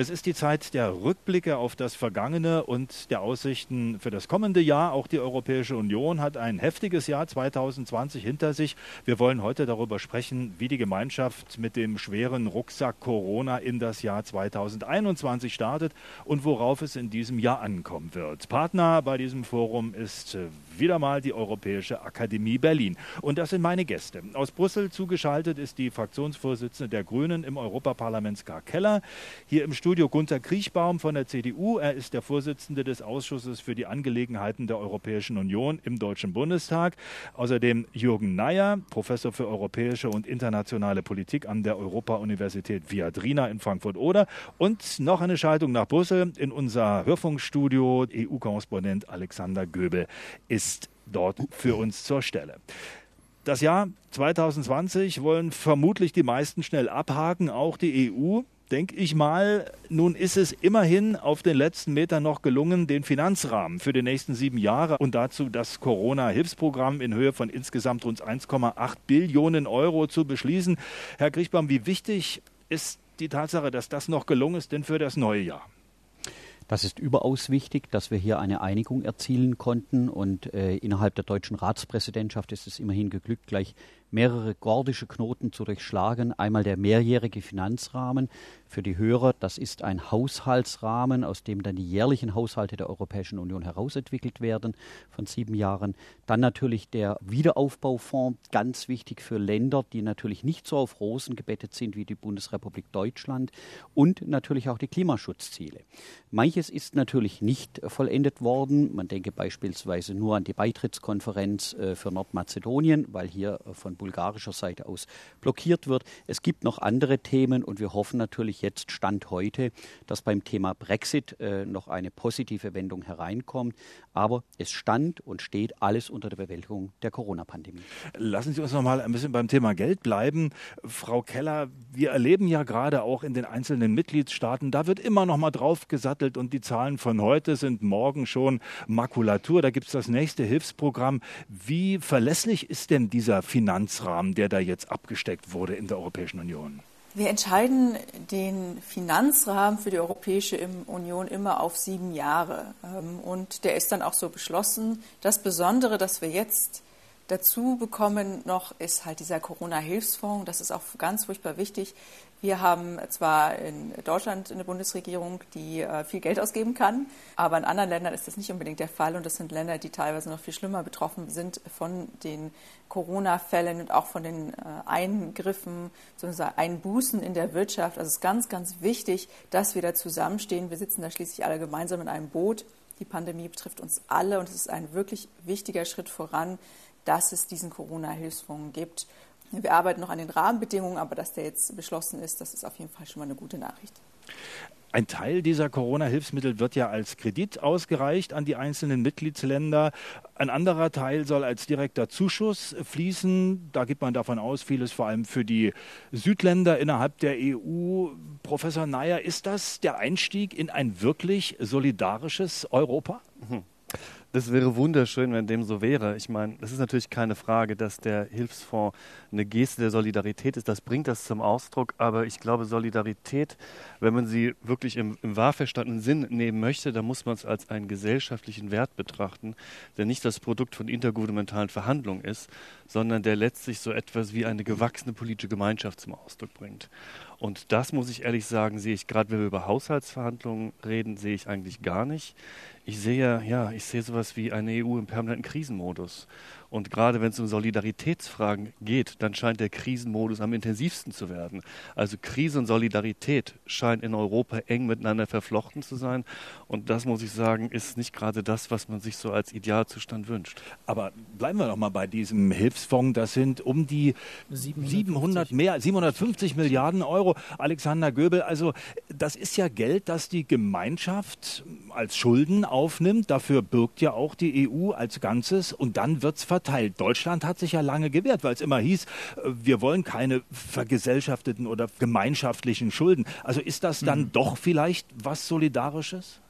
Es ist die Zeit der Rückblicke auf das Vergangene und der Aussichten für das kommende Jahr. Auch die Europäische Union hat ein heftiges Jahr 2020 hinter sich. Wir wollen heute darüber sprechen, wie die Gemeinschaft mit dem schweren Rucksack Corona in das Jahr 2021 startet und worauf es in diesem Jahr ankommen wird. Partner bei diesem Forum ist wieder mal die Europäische Akademie Berlin. Und das sind meine Gäste. Aus Brüssel zugeschaltet ist die Fraktionsvorsitzende der Grünen im Europaparlament Ska Keller. Hier im Studio Studio Gunter Kriechbaum von der CDU. Er ist der Vorsitzende des Ausschusses für die Angelegenheiten der Europäischen Union im Deutschen Bundestag. Außerdem Jürgen Neyer, Professor für europäische und internationale Politik an der Europa-Universität Viadrina in Frankfurt-Oder. Und noch eine Schaltung nach Brüssel in unser Hörfunkstudio. EU-Korrespondent Alexander Göbel ist dort für uns zur Stelle. Das Jahr 2020 wollen vermutlich die meisten schnell abhaken, auch die EU denke ich mal, nun ist es immerhin auf den letzten Metern noch gelungen, den Finanzrahmen für die nächsten sieben Jahre und dazu das Corona-Hilfsprogramm in Höhe von insgesamt rund 1,8 Billionen Euro zu beschließen. Herr Griechbaum, wie wichtig ist die Tatsache, dass das noch gelungen ist, denn für das neue Jahr? Das ist überaus wichtig, dass wir hier eine Einigung erzielen konnten. Und äh, innerhalb der deutschen Ratspräsidentschaft ist es immerhin geglückt, gleich mehrere gordische Knoten zu durchschlagen. Einmal der mehrjährige Finanzrahmen für die Hörer. Das ist ein Haushaltsrahmen, aus dem dann die jährlichen Haushalte der Europäischen Union herausentwickelt werden von sieben Jahren. Dann natürlich der Wiederaufbaufonds, ganz wichtig für Länder, die natürlich nicht so auf Rosen gebettet sind wie die Bundesrepublik Deutschland. Und natürlich auch die Klimaschutzziele. Manches ist natürlich nicht vollendet worden. Man denke beispielsweise nur an die Beitrittskonferenz äh, für Nordmazedonien, weil hier von bulgarischer Seite aus blockiert wird. Es gibt noch andere Themen und wir hoffen natürlich jetzt Stand heute, dass beim Thema Brexit äh, noch eine positive Wendung hereinkommt. Aber es stand und steht alles unter der Bewältigung der Corona-Pandemie. Lassen Sie uns noch mal ein bisschen beim Thema Geld bleiben. Frau Keller, wir erleben ja gerade auch in den einzelnen Mitgliedstaaten, da wird immer noch mal drauf gesattelt und die Zahlen von heute sind morgen schon Makulatur. Da gibt es das nächste Hilfsprogramm. Wie verlässlich ist denn dieser Finanz Finanzrahmen, der da jetzt abgesteckt wurde in der Europäischen Union? Wir entscheiden den Finanzrahmen für die Europäische Union immer auf sieben Jahre. Ähm, und der ist dann auch so beschlossen. Das Besondere, das wir jetzt dazu bekommen noch, ist halt dieser Corona-Hilfsfonds. Das ist auch ganz furchtbar wichtig. Wir haben zwar in Deutschland eine Bundesregierung, die äh, viel Geld ausgeben kann, aber in anderen Ländern ist das nicht unbedingt der Fall. Und das sind Länder, die teilweise noch viel schlimmer betroffen sind von den Corona-Fällen und auch von den äh, Eingriffen, sozusagen Einbußen in der Wirtschaft. Also es ist ganz, ganz wichtig, dass wir da zusammenstehen. Wir sitzen da schließlich alle gemeinsam in einem Boot. Die Pandemie betrifft uns alle und es ist ein wirklich wichtiger Schritt voran, dass es diesen Corona-Hilfsfonds gibt. Wir arbeiten noch an den Rahmenbedingungen, aber dass der jetzt beschlossen ist, das ist auf jeden Fall schon mal eine gute Nachricht. Ein Teil dieser Corona-Hilfsmittel wird ja als Kredit ausgereicht an die einzelnen Mitgliedsländer. Ein anderer Teil soll als direkter Zuschuss fließen. Da geht man davon aus, vieles vor allem für die Südländer innerhalb der EU. Professor Nayer, ist das der Einstieg in ein wirklich solidarisches Europa? Mhm. Das wäre wunderschön, wenn dem so wäre. Ich meine, das ist natürlich keine Frage, dass der Hilfsfonds eine Geste der Solidarität ist. Das bringt das zum Ausdruck. Aber ich glaube, Solidarität, wenn man sie wirklich im, im wahr verstandenen Sinn nehmen möchte, dann muss man es als einen gesellschaftlichen Wert betrachten, der nicht das Produkt von intergouvernementalen Verhandlungen ist, sondern der letztlich so etwas wie eine gewachsene politische Gemeinschaft zum Ausdruck bringt. Und das muss ich ehrlich sagen, sehe ich gerade, wenn wir über Haushaltsverhandlungen reden, sehe ich eigentlich gar nicht. Ich sehe, ja, ich sehe sowas wie eine EU im permanenten Krisenmodus. Und gerade wenn es um Solidaritätsfragen geht, dann scheint der Krisenmodus am intensivsten zu werden. Also Krise und Solidarität scheinen in Europa eng miteinander verflochten zu sein. Und das, muss ich sagen, ist nicht gerade das, was man sich so als Idealzustand wünscht. Aber bleiben wir doch mal bei diesem Hilfsfonds. Das sind um die 700, mehr, 750 Milliarden Euro. Alexander Göbel, also das ist ja Geld, das die Gemeinschaft als Schulden aufnimmt. Dafür birgt ja auch die EU als Ganzes. Und dann wird es verteilt. Deutschland hat sich ja lange gewehrt, weil es immer hieß, äh, wir wollen keine vergesellschafteten oder gemeinschaftlichen Schulden. Also ist das dann mhm. doch vielleicht was Solidarisches?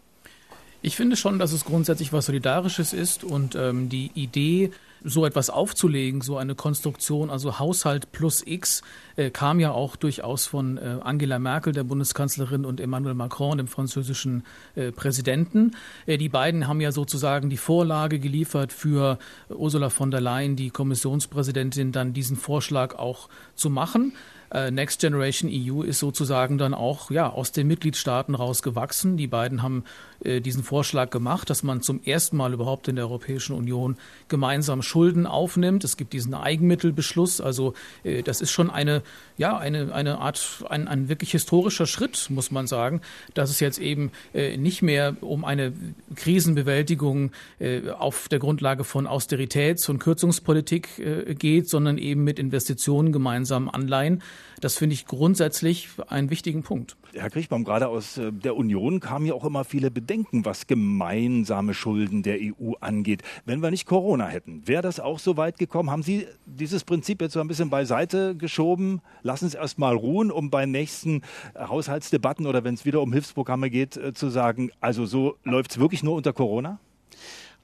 Ich finde schon, dass es grundsätzlich was Solidarisches ist und ähm, die Idee, so etwas aufzulegen, so eine Konstruktion, also Haushalt plus X, äh, kam ja auch durchaus von äh, Angela Merkel, der Bundeskanzlerin, und Emmanuel Macron, dem französischen äh, Präsidenten. Äh, die beiden haben ja sozusagen die Vorlage geliefert für Ursula von der Leyen, die Kommissionspräsidentin, dann diesen Vorschlag auch zu machen. Äh, Next Generation EU ist sozusagen dann auch ja, aus den Mitgliedstaaten rausgewachsen. Die beiden haben äh, diesen Vorschlag gemacht, dass man zum ersten Mal überhaupt in der Europäischen Union gemeinsam Schulden aufnimmt. Es gibt diesen Eigenmittelbeschluss. Also äh, das ist schon eine, ja, eine, eine Art, ein, ein wirklich historischer Schritt, muss man sagen, dass es jetzt eben nicht mehr um eine Krisenbewältigung auf der Grundlage von Austeritäts- und Kürzungspolitik geht, sondern eben mit Investitionen gemeinsam Anleihen. Das finde ich grundsätzlich einen wichtigen Punkt. Herr Kriechbaum, gerade aus äh, der Union kamen ja auch immer viele Bedenken, was gemeinsame Schulden der EU angeht. Wenn wir nicht Corona hätten, wäre das auch so weit gekommen? Haben Sie dieses Prinzip jetzt so ein bisschen beiseite geschoben? Lassen Sie es erst mal ruhen, um bei nächsten äh, Haushaltsdebatten oder wenn es wieder um Hilfsprogramme geht, äh, zu sagen, also so läuft es wirklich nur unter Corona?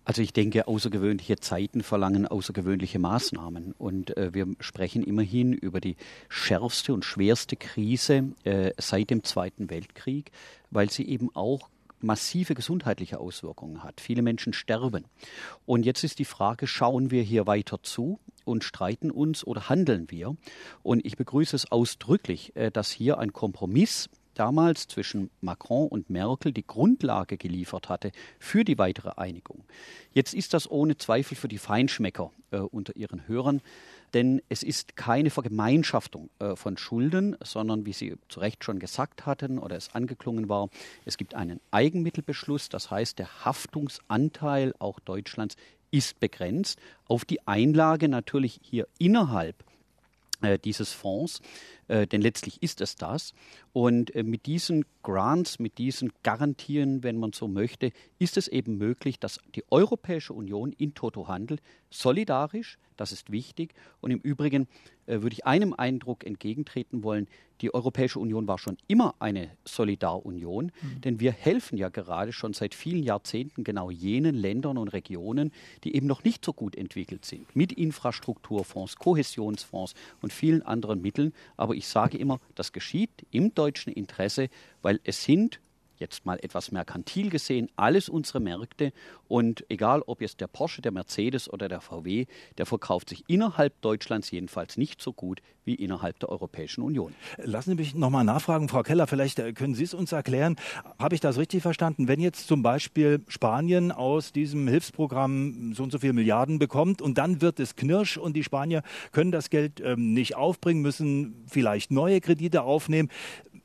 Also ich denke, außergewöhnliche Zeiten verlangen außergewöhnliche Maßnahmen. Und äh, wir sprechen immerhin über die schärfste und schwerste Krise äh, seit dem Zweiten Weltkrieg, weil sie eben auch massive gesundheitliche Auswirkungen hat. Viele Menschen sterben. Und jetzt ist die Frage, schauen wir hier weiter zu und streiten uns oder handeln wir? Und ich begrüße es ausdrücklich, äh, dass hier ein Kompromiss damals zwischen Macron und Merkel die Grundlage geliefert hatte für die weitere Einigung. Jetzt ist das ohne Zweifel für die Feinschmecker äh, unter ihren Hörern, denn es ist keine Vergemeinschaftung äh, von Schulden, sondern wie Sie zu Recht schon gesagt hatten oder es angeklungen war, es gibt einen Eigenmittelbeschluss, das heißt der Haftungsanteil auch Deutschlands ist begrenzt auf die Einlage natürlich hier innerhalb äh, dieses Fonds, äh, denn letztlich ist es das. Und äh, mit diesen Grants, mit diesen Garantien, wenn man so möchte, ist es eben möglich, dass die Europäische Union in Toto handelt, solidarisch, das ist wichtig. Und im Übrigen äh, würde ich einem Eindruck entgegentreten wollen, die Europäische Union war schon immer eine Solidarunion, mhm. denn wir helfen ja gerade schon seit vielen Jahrzehnten genau jenen Ländern und Regionen, die eben noch nicht so gut entwickelt sind, mit Infrastrukturfonds, Kohäsionsfonds und vielen anderen Mitteln. Aber ich sage immer, das geschieht im deutschen Interesse, weil es sind jetzt mal etwas merkantil gesehen, alles unsere Märkte und egal ob jetzt der Porsche, der Mercedes oder der VW, der verkauft sich innerhalb Deutschlands jedenfalls nicht so gut wie innerhalb der Europäischen Union. Lassen Sie mich nochmal nachfragen, Frau Keller, vielleicht äh, können Sie es uns erklären. Habe ich das richtig verstanden? Wenn jetzt zum Beispiel Spanien aus diesem Hilfsprogramm so und so viele Milliarden bekommt und dann wird es knirsch und die Spanier können das Geld ähm, nicht aufbringen, müssen vielleicht neue Kredite aufnehmen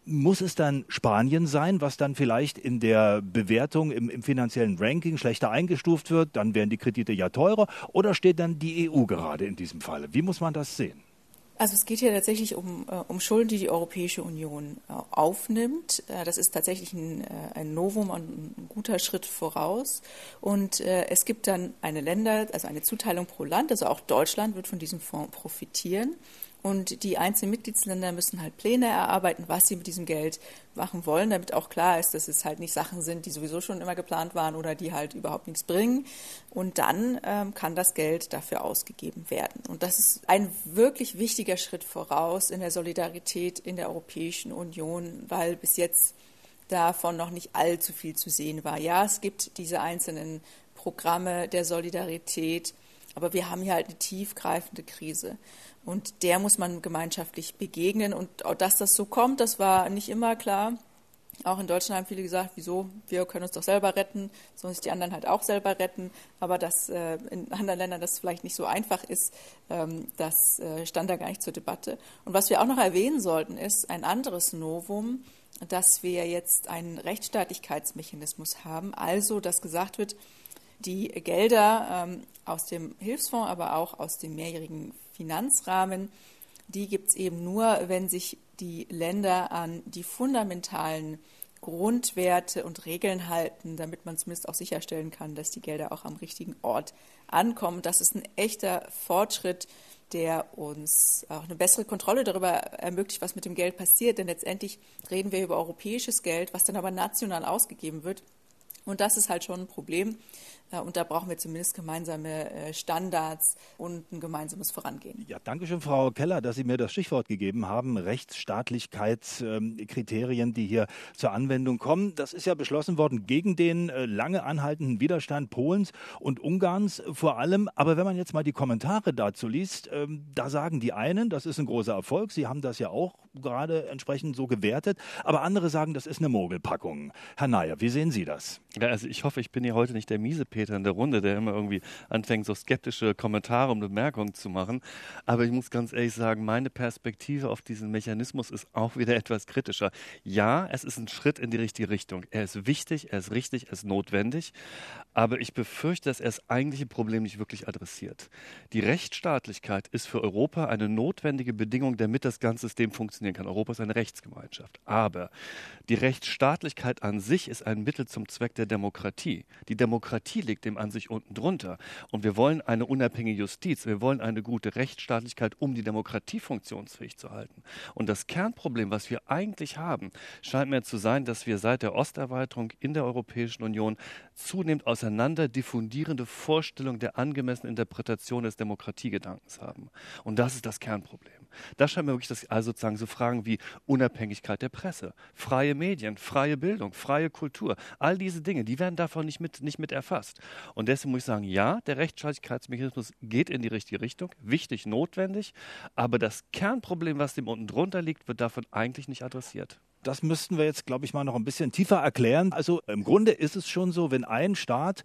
muss es dann Spanien sein, was dann vielleicht in der Bewertung im, im, finanziellen Ranking schlechter eingestuft wird? Dann wären die Kredite ja teurer. Oder steht dann die EU gerade in diesem Fall? Wie muss man das sehen? Also es geht hier tatsächlich um, äh, um Schulden, die die Europäische Union äh, aufnimmt. Äh, das ist tatsächlich ein, ein Novum ein guter Schritt voraus. Und es gibt dann eine Länder, also eine Zuteilung pro Land. Also auch Deutschland wird von diesem Fonds profitieren. Und die einzelnen Mitgliedsländer müssen halt Pläne erarbeiten, was sie mit diesem Geld machen wollen, damit auch klar ist, dass es halt nicht Sachen sind, die sowieso schon immer geplant waren oder die halt überhaupt nichts bringen. Und dann ähm, kann das Geld dafür ausgegeben werden. Und das ist ein wirklich wichtiger Schritt voraus in der Solidarität in der Europäischen Union, weil bis jetzt davon noch nicht allzu viel zu sehen war. Ja, es gibt diese einzelnen Programme der Solidarität, aber wir haben hier halt eine tiefgreifende Krise. Und der muss man gemeinschaftlich begegnen. Und auch, dass das so kommt, das war nicht immer klar. Auch in Deutschland haben viele gesagt, wieso, wir können uns doch selber retten, sollen sich die anderen halt auch selber retten. Aber dass äh, in anderen Ländern das vielleicht nicht so einfach ist, ähm, das äh, stand da gar nicht zur Debatte. Und was wir auch noch erwähnen sollten, ist ein anderes Novum, dass wir jetzt einen Rechtsstaatlichkeitsmechanismus haben. Also, dass gesagt wird, die Gelder ähm, aus dem Hilfsfonds, aber auch aus dem mehrjährigen Finanzrahmen, die gibt es eben nur, wenn sich die Länder an die fundamentalen Grundwerte und Regeln halten, damit man zumindest auch sicherstellen kann, dass die Gelder auch am richtigen Ort ankommen. Das ist ein echter Fortschritt, der uns auch eine bessere Kontrolle darüber ermöglicht, was mit dem Geld passiert. Denn letztendlich reden wir über europäisches Geld, was dann aber national ausgegeben wird. Und das ist halt schon ein Problem. Und da brauchen wir zumindest gemeinsame äh, Standards und ein gemeinsames Vorangehen. Ja, danke schön, Frau Keller, dass Sie mir das Stichwort gegeben haben. Rechtsstaatlichkeitskriterien, die hier zur Anwendung kommen. Das ist ja beschlossen worden gegen den äh, lange anhaltenden Widerstand Polens und Ungarns vor allem. Aber wenn man jetzt mal die Kommentare dazu liest, ähm, da sagen die einen, das ist ein großer Erfolg. Sie haben das ja auch gerade entsprechend so gewertet. Aber andere sagen, das ist eine Mogelpackung. Herr Nayer, wie sehen Sie das? Ja, also ich hoffe, ich bin hier heute nicht der Miesepeter in der Runde, der immer irgendwie anfängt, so skeptische Kommentare und Bemerkungen zu machen. Aber ich muss ganz ehrlich sagen, meine Perspektive auf diesen Mechanismus ist auch wieder etwas kritischer. Ja, es ist ein Schritt in die richtige Richtung. Er ist wichtig, er ist richtig, er ist notwendig. Aber ich befürchte, dass er das eigentliche Problem nicht wirklich adressiert. Die Rechtsstaatlichkeit ist für Europa eine notwendige Bedingung, damit das ganze System funktionieren kann. Europa ist eine Rechtsgemeinschaft. Aber die Rechtsstaatlichkeit an sich ist ein Mittel zum Zweck der Demokratie. Die Demokratie liegt dem an sich unten drunter. Und wir wollen eine unabhängige Justiz, wir wollen eine gute Rechtsstaatlichkeit, um die Demokratie funktionsfähig zu halten. Und das Kernproblem, was wir eigentlich haben, scheint mir zu sein, dass wir seit der Osterweiterung in der Europäischen Union zunehmend auseinander diffundierende Vorstellungen der angemessenen Interpretation des Demokratiegedankens haben. Und das ist das Kernproblem. Das scheint mir wirklich das, also sozusagen so Fragen wie Unabhängigkeit der Presse, freie Medien, freie Bildung, freie Kultur, all diese Dinge, die werden davon nicht mit, nicht mit erfasst. Und deswegen muss ich sagen, ja, der Rechtsstaatlichkeitsmechanismus geht in die richtige Richtung, wichtig, notwendig, aber das Kernproblem, was dem unten drunter liegt, wird davon eigentlich nicht adressiert. Das müssten wir jetzt, glaube ich, mal noch ein bisschen tiefer erklären. Also im Grunde ist es schon so, wenn ein Staat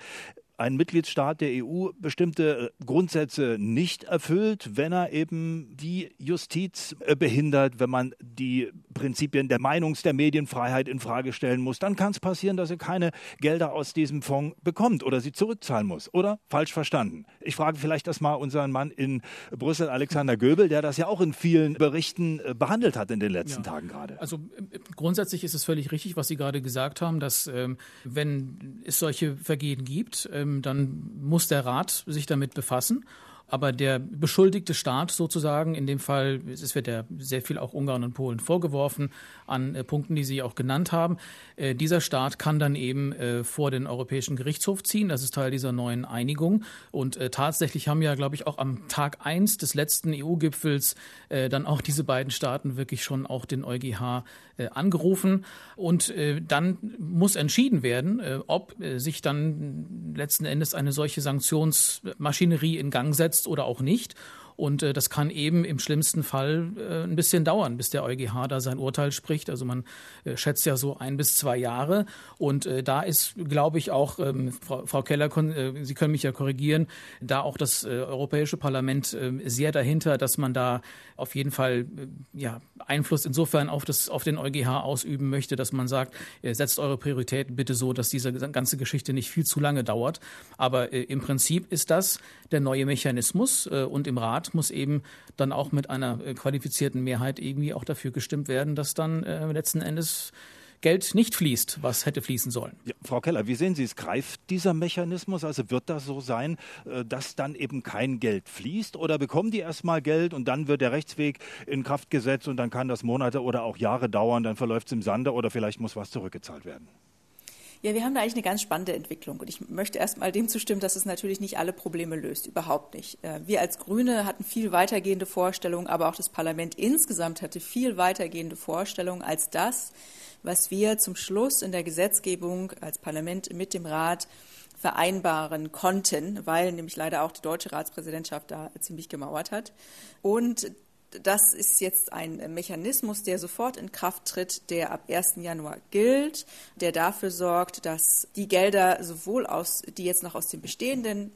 ein Mitgliedstaat der EU bestimmte äh, Grundsätze nicht erfüllt, wenn er eben die Justiz äh, behindert, wenn man die Prinzipien der Meinungs-, der Medienfreiheit in Frage stellen muss, dann kann es passieren, dass er keine Gelder aus diesem Fonds bekommt oder sie zurückzahlen muss. Oder falsch verstanden. Ich frage vielleicht das mal unseren Mann in Brüssel, Alexander Göbel, der das ja auch in vielen Berichten äh, behandelt hat in den letzten ja. Tagen gerade. Also grundsätzlich ist es völlig richtig, was Sie gerade gesagt haben, dass ähm, wenn es solche Vergehen gibt, ähm, dann muss der Rat sich damit befassen aber der beschuldigte Staat sozusagen, in dem Fall, es wird ja sehr viel auch Ungarn und Polen vorgeworfen an äh, Punkten, die Sie auch genannt haben, äh, dieser Staat kann dann eben äh, vor den Europäischen Gerichtshof ziehen. Das ist Teil dieser neuen Einigung. Und äh, tatsächlich haben ja, glaube ich, auch am Tag eins des letzten EU-Gipfels äh, dann auch diese beiden Staaten wirklich schon auch den EuGH äh, angerufen. Und dann muss entschieden werden, ob sich dann letzten Endes eine solche Sanktionsmaschinerie in Gang setzt umgesetzt oder auch nicht. Und äh, das kann eben im schlimmsten Fall äh, ein bisschen dauern, bis der EuGH da sein Urteil spricht. Also man äh, schätzt ja so ein bis zwei Jahre. Und äh, da ist, glaube ich, auch, ähm, Frau, Frau Keller, äh, Sie können mich ja korrigieren, da auch das äh, Europäische Parlament äh, sehr dahinter, dass man da auf jeden Fall ja, Einfluss insofern auf, das, auf den EuGH ausüben möchte, dass man sagt, setzt eure Prioritäten bitte so, dass diese ganze Geschichte nicht viel zu lange dauert. Aber im Prinzip ist das der neue Mechanismus und im Rat Rat muss eben dann auch mit einer äh, qualifizierten Mehrheit irgendwie auch dafür gestimmt werden, dass dann äh, letzten Endes Geld nicht fließt, was hätte fließen sollen. Ja, Frau Keller, wie sehen Sie es? Greift dieser Mechanismus? Also wird das so sein, äh, dass dann eben kein Geld fließt? Oder bekommen die erstmal Geld und dann wird der Rechtsweg in Kraft gesetzt und dann kann das Monate oder auch Jahre dauern, dann verläuft es im Sande oder vielleicht muss was zurückgezahlt werden? Ja, wir haben da eigentlich eine ganz spannende Entwicklung. Und ich möchte erst mal dem zustimmen, dass es natürlich nicht alle Probleme löst. Überhaupt nicht. Äh, wir als Grüne hatten viel weitergehende Vorstellungen, aber auch das Parlament insgesamt hatte viel weitergehende Vorstellungen als das, was wir zum Schluss in der Gesetzgebung als Parlament mit dem Rat vereinbaren konnten, weil nämlich leider auch die deutsche Ratspräsidentschaft da ziemlich gemauert hat. Und das ist jetzt ein Mechanismus, der sofort in Kraft tritt, der ab 1. Januar gilt, der dafür sorgt, dass die Gelder sowohl aus, die jetzt noch aus dem bestehenden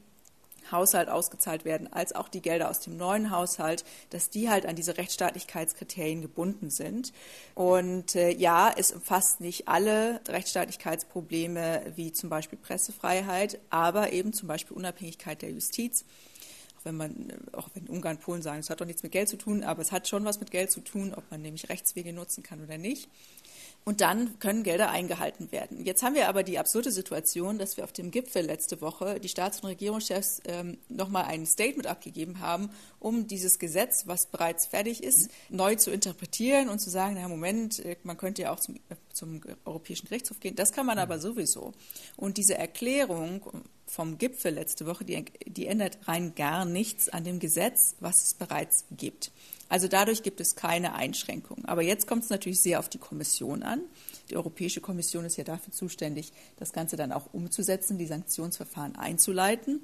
Haushalt ausgezahlt werden, als auch die Gelder aus dem neuen Haushalt, dass die halt an diese Rechtsstaatlichkeitskriterien gebunden sind. Und äh, ja, es umfasst nicht alle Rechtsstaatlichkeitsprobleme wie zum Beispiel Pressefreiheit, aber eben zum Beispiel Unabhängigkeit der Justiz auch wenn man, auch wenn Ungarn, Polen sagen, es hat doch nichts mit Geld zu tun, aber es hat schon was mit Geld zu tun, ob man nämlich Rechtswege nutzen kann oder nicht. Und dann können Gelder eingehalten werden. Jetzt haben wir aber die absurde Situation, dass wir auf dem Gipfel letzte Woche die Staats- und Regierungschefs ähm, nochmal ein Statement abgegeben haben, um dieses Gesetz, was bereits fertig ist, neu zu interpretieren und zu sagen, na Moment, äh, man könnte ja auch zum, äh, zum Europäischen Gerichtshof gehen. Das kann man aber sowieso. Und diese Erklärung vom Gipfel letzte Woche, die, die ändert rein gar nichts an dem Gesetz, was es bereits gibt. Also dadurch gibt es keine Einschränkungen. Aber jetzt kommt es natürlich sehr auf die Kommission an. Die Europäische Kommission ist ja dafür zuständig, das Ganze dann auch umzusetzen, die Sanktionsverfahren einzuleiten.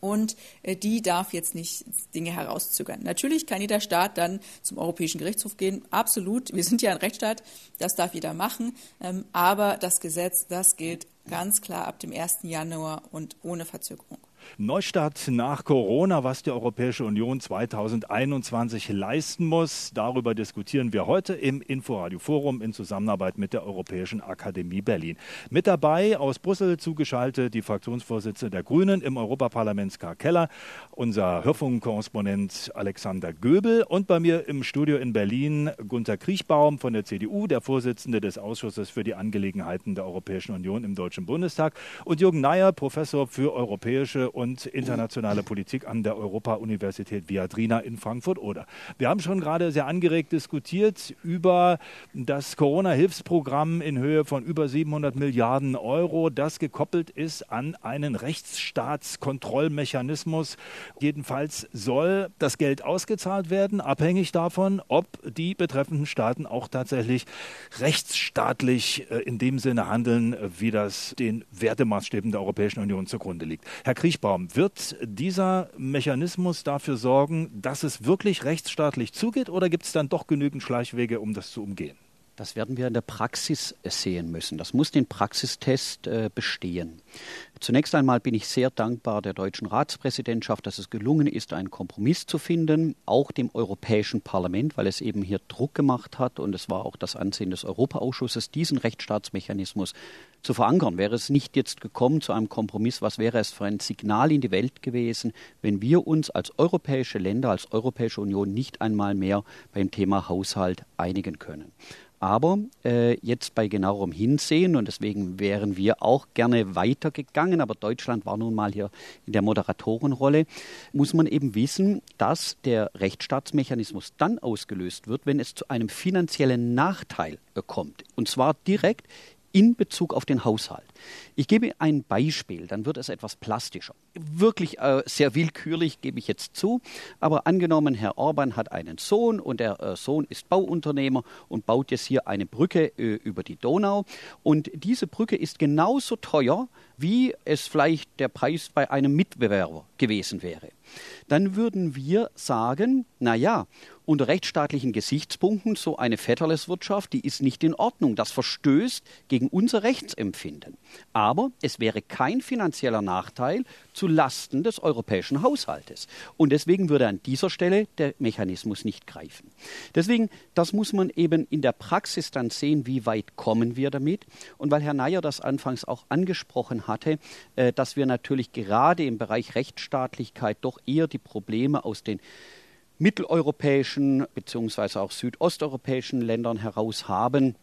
Und äh, die darf jetzt nicht Dinge herauszögern. Natürlich kann jeder Staat dann zum Europäischen Gerichtshof gehen. Absolut. Wir sind ja ein Rechtsstaat. Das darf jeder machen. Ähm, aber das Gesetz, das gilt ganz klar ab dem 1. Januar und ohne Verzögerung. Neustart nach Corona, was die Europäische Union 2021 leisten muss. Darüber diskutieren wir heute im Inforadio Forum in Zusammenarbeit mit der Europäischen Akademie Berlin. Mit dabei aus Brüssel zugeschaltet die Fraktionsvorsitzende der Grünen im Europaparlament Ska Keller, unser Hörfunkkorrespondent Alexander Göbel und bei mir im Studio in Berlin Gunter Kriechbaum von der CDU, der Vorsitzende des Ausschusses für die Angelegenheiten der Europäischen Union im Deutschen Bundestag und Jürgen Neyer, Professor für europäische und internationale Politik an der Europa-Universität Viadrina in Frankfurt-Oder. Wir haben schon gerade sehr angeregt diskutiert über das Corona-Hilfsprogramm in Höhe von über 700 Milliarden Euro, das gekoppelt ist an einen Rechtsstaatskontrollmechanismus. Jedenfalls soll das Geld ausgezahlt werden, abhängig davon, ob die betreffenden Staaten auch tatsächlich rechtsstaatlich äh, in dem Sinne handeln, wie das den Wertemaßstäben der Europäischen Union zugrunde liegt. Herr Kriech Kriechbaum, wird dieser Mechanismus dafür sorgen, dass es wirklich rechtsstaatlich zugeht oder gibt es dann doch genügend Schleichwege, um das zu umgehen? Das werden wir in der Praxis sehen müssen. Das muss den Praxistest äh, bestehen. Zunächst einmal bin ich sehr dankbar der deutschen Ratspräsidentschaft, dass es gelungen ist, einen Kompromiss zu finden, auch dem Europäischen Parlament, weil es eben hier Druck gemacht hat und es war auch das Ansehen des Europaausschusses, diesen Rechtsstaatsmechanismus zu verankern. Wäre es nicht jetzt gekommen zu einem Kompromiss, was wäre es für ein Signal in die Welt gewesen, wenn wir uns als europäische Länder, als Europäische Union nicht einmal mehr beim Thema Haushalt einigen können. Aber äh, jetzt bei genauerem Hinsehen, und deswegen wären wir auch gerne weitergegangen, aber Deutschland war nun mal hier in der Moderatorenrolle, muss man eben wissen, dass der Rechtsstaatsmechanismus dann ausgelöst wird, wenn es zu einem finanziellen Nachteil kommt. Und zwar direkt in Bezug auf den Haushalt. Ich gebe ein Beispiel, dann wird es etwas plastischer. Wirklich äh, sehr willkürlich, gebe ich jetzt zu. Aber angenommen, Herr Orban hat einen Sohn und der äh, Sohn ist Bauunternehmer und baut jetzt hier eine Brücke äh, über die Donau. Und diese Brücke ist genauso teuer, wie es vielleicht der Preis bei einem Mitbewerber gewesen wäre. Dann würden wir sagen, na ja, unter rechtsstaatlichen Gesichtspunkten so eine Vetterleswirtschaft, die ist nicht in Ordnung. Das verstößt gegen unser Rechtsempfinden. Aber es wäre kein finanzieller Nachteil zu Lasten des europäischen Haushaltes. Und deswegen würde an dieser Stelle der Mechanismus nicht greifen. Deswegen, das muss man eben in der Praxis dann sehen, wie weit kommen wir damit. Und weil Herr Neyer das anfangs auch angesprochen hatte, äh, dass wir natürlich gerade im Bereich Rechtsstaatlichkeit doch eher die Probleme aus den mitteleuropäischen bzw. auch südosteuropäischen Ländern heraus haben.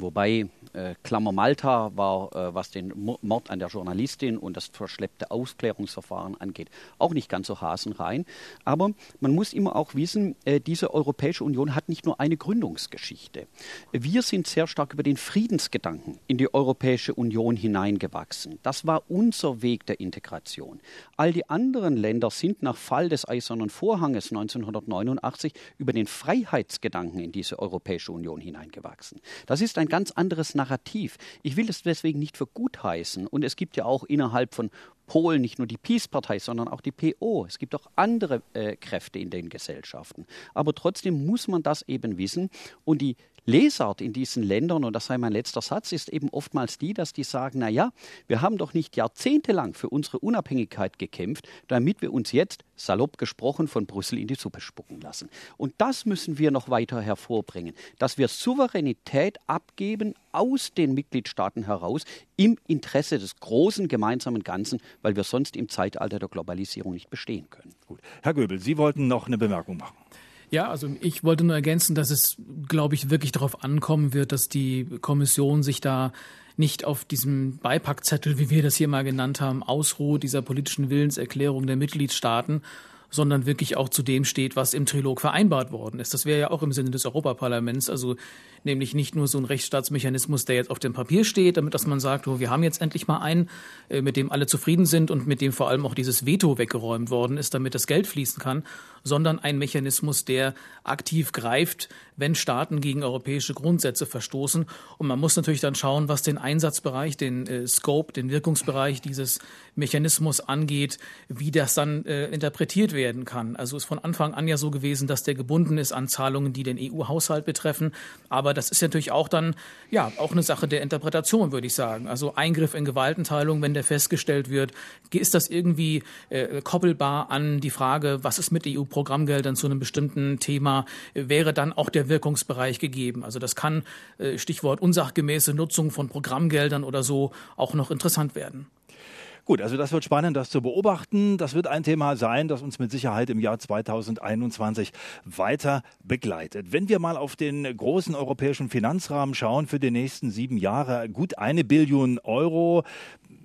Wobei äh, Klammer Malta war, äh, was den Mord an der Journalistin und das verschleppte Aufklärungsverfahren angeht, auch nicht ganz so hasenrein. Aber man muss immer auch wissen, äh, diese Europäische Union hat nicht nur eine Gründungsgeschichte. Wir sind sehr stark über den Friedensgedanken in die Europäische Union hineingewachsen. Das war unser Weg der Integration. All die anderen Länder sind nach Fall des Eisernen Vorhanges 1989 über den Freiheitsgedanken in diese Europäische Union hineingewachsen. Das ist ein ganz anderes Narrativ. Ich will es deswegen nicht für gut heißen. Und es gibt ja auch innerhalb von Polen nicht nur die Peace-Partei, sondern auch die PO. Es gibt auch andere äh, Kräfte in den Gesellschaften. Aber trotzdem muss man das eben wissen. Und die Lesart in diesen Ländern, und das sei mein letzter Satz, ist eben oftmals die, dass die sagen, na ja, wir haben doch nicht jahrzehntelang für unsere Unabhängigkeit gekämpft, damit wir uns jetzt, salopp gesprochen, von Brüssel in die Suppe spucken lassen. Und das müssen wir noch weiter hervorbringen, dass wir Souveränität abgeben aus den Mitgliedstaaten heraus im Interesse des großen gemeinsamen Ganzen, weil wir sonst im Zeitalter der Globalisierung nicht bestehen können. Gut. Herr Göbel, Sie wollten noch eine Bemerkung machen. Ja, also ich wollte nur ergänzen, dass es, glaube ich, wirklich darauf ankommen wird, dass die Kommission sich da nicht auf diesem Beipackzettel, wie wir das hier mal genannt haben, ausruht, dieser politischen Willenserklärung der Mitgliedstaaten, sondern wirklich auch zu dem steht, was im Trilog vereinbart worden ist. Das wäre ja auch im Sinne des Europaparlaments, also nämlich nicht nur so ein Rechtsstaatsmechanismus, der jetzt auf dem Papier steht, damit dass man sagt, oh, wir haben jetzt endlich mal einen, äh, mit dem alle zufrieden sind und mit dem vor allem auch dieses Veto weggeräumt worden ist, damit das Geld fließen kann, sondern ein Mechanismus, der aktiv greift, wenn Staaten gegen europäische Grundsätze verstoßen. Und man muss natürlich dann schauen, was den Einsatzbereich, den äh, Scope, den Wirkungsbereich dieses Mechanismus angeht, wie das dann äh, interpretiert werden kann. Also ist von Anfang an ja so gewesen, dass der gebunden ist an Zahlungen, die den EU-Haushalt betreffen. Aber das ist natürlich auch dann, ja, auch eine Sache der Interpretation, würde ich sagen. Also Eingriff in Gewaltenteilung, wenn der festgestellt wird, ist das irgendwie äh, koppelbar an die Frage, was ist mit EU-Programmgeldern zu einem bestimmten Thema, wäre dann auch der Wirkungsbereich gegeben. Also das kann, äh, Stichwort unsachgemäße Nutzung von Programmgeldern oder so, auch noch interessant werden. Gut, also das wird spannend, das zu beobachten. Das wird ein Thema sein, das uns mit Sicherheit im Jahr 2021 weiter begleitet. Wenn wir mal auf den großen europäischen Finanzrahmen schauen für die nächsten sieben Jahre, gut eine Billion Euro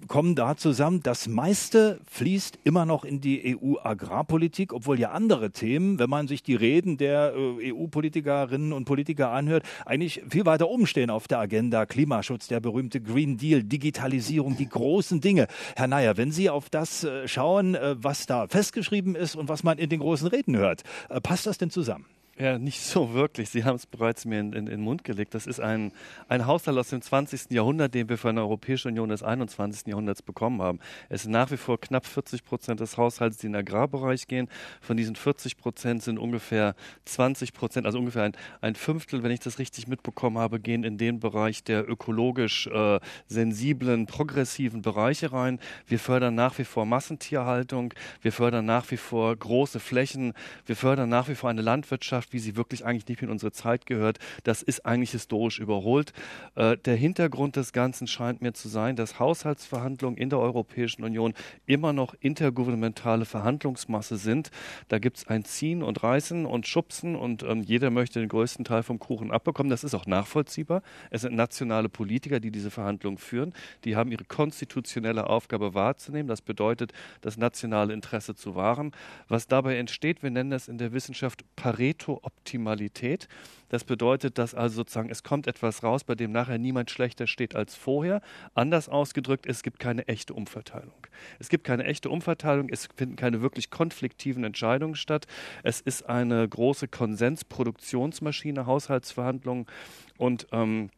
kommen da zusammen. Das meiste fließt immer noch in die EU-Agrarpolitik, obwohl ja andere Themen, wenn man sich die Reden der äh, EU-Politikerinnen und Politiker anhört, eigentlich viel weiter oben stehen auf der Agenda. Klimaschutz, der berühmte Green Deal, Digitalisierung, die großen Dinge. Herr Neier, wenn Sie auf das äh, schauen, äh, was da festgeschrieben ist und was man in den großen Reden hört, passt das denn zusammen? Ja, nicht so wirklich. Sie haben es bereits mir in, in, in, den Mund gelegt. Das ist ein, ein Haushalt aus dem 20. Jahrhundert, den wir für eine Europäische Union des 21. Jahrhunderts bekommen haben. Es sind nach wie vor knapp 40 Prozent des Haushalts, die in den Agrarbereich gehen. Von diesen 40 Prozent sind ungefähr 20 Prozent, also ungefähr ein, ein, Fünftel, wenn ich das richtig mitbekommen habe, gehen in den Bereich der ökologisch äh, sensiblen, progressiven Bereiche rein. Wir fördern nach wie vor Massentierhaltung. Wir fördern nach wie vor große Flächen. Wir fördern nach wie vor eine Landwirtschaft Gesellschaft, wie sie wirklich eigentlich nicht mehr in unsere Zeit gehört, das ist eigentlich historisch überholt. Äh, der Hintergrund des Ganzen scheint mir zu sein, dass Haushaltsverhandlungen in der Europäischen Union immer noch intergouvernementale Verhandlungsmasse sind. Da gibt es ein Ziehen und Reißen und Schubsen und ähm, jeder möchte den größten Teil vom Kuchen abbekommen. Das ist auch nachvollziehbar. Es sind nationale Politiker, die diese Verhandlungen führen. Die haben ihre konstitutionelle Aufgabe wahrzunehmen. Das bedeutet, das nationale Interesse zu wahren. Was dabei entsteht, wir nennen das in der Wissenschaft Pareto Nettooptimalität. Das bedeutet, dass also sozusagen es kommt etwas raus, bei dem nachher niemand schlechter steht als vorher. Anders ausgedrückt, es gibt keine echte Umverteilung. Es gibt keine echte Umverteilung, es finden keine wirklich konfliktiven Entscheidungen statt. Es ist eine große Konsensproduktionsmaschine, Haushaltsverhandlungen und ähm,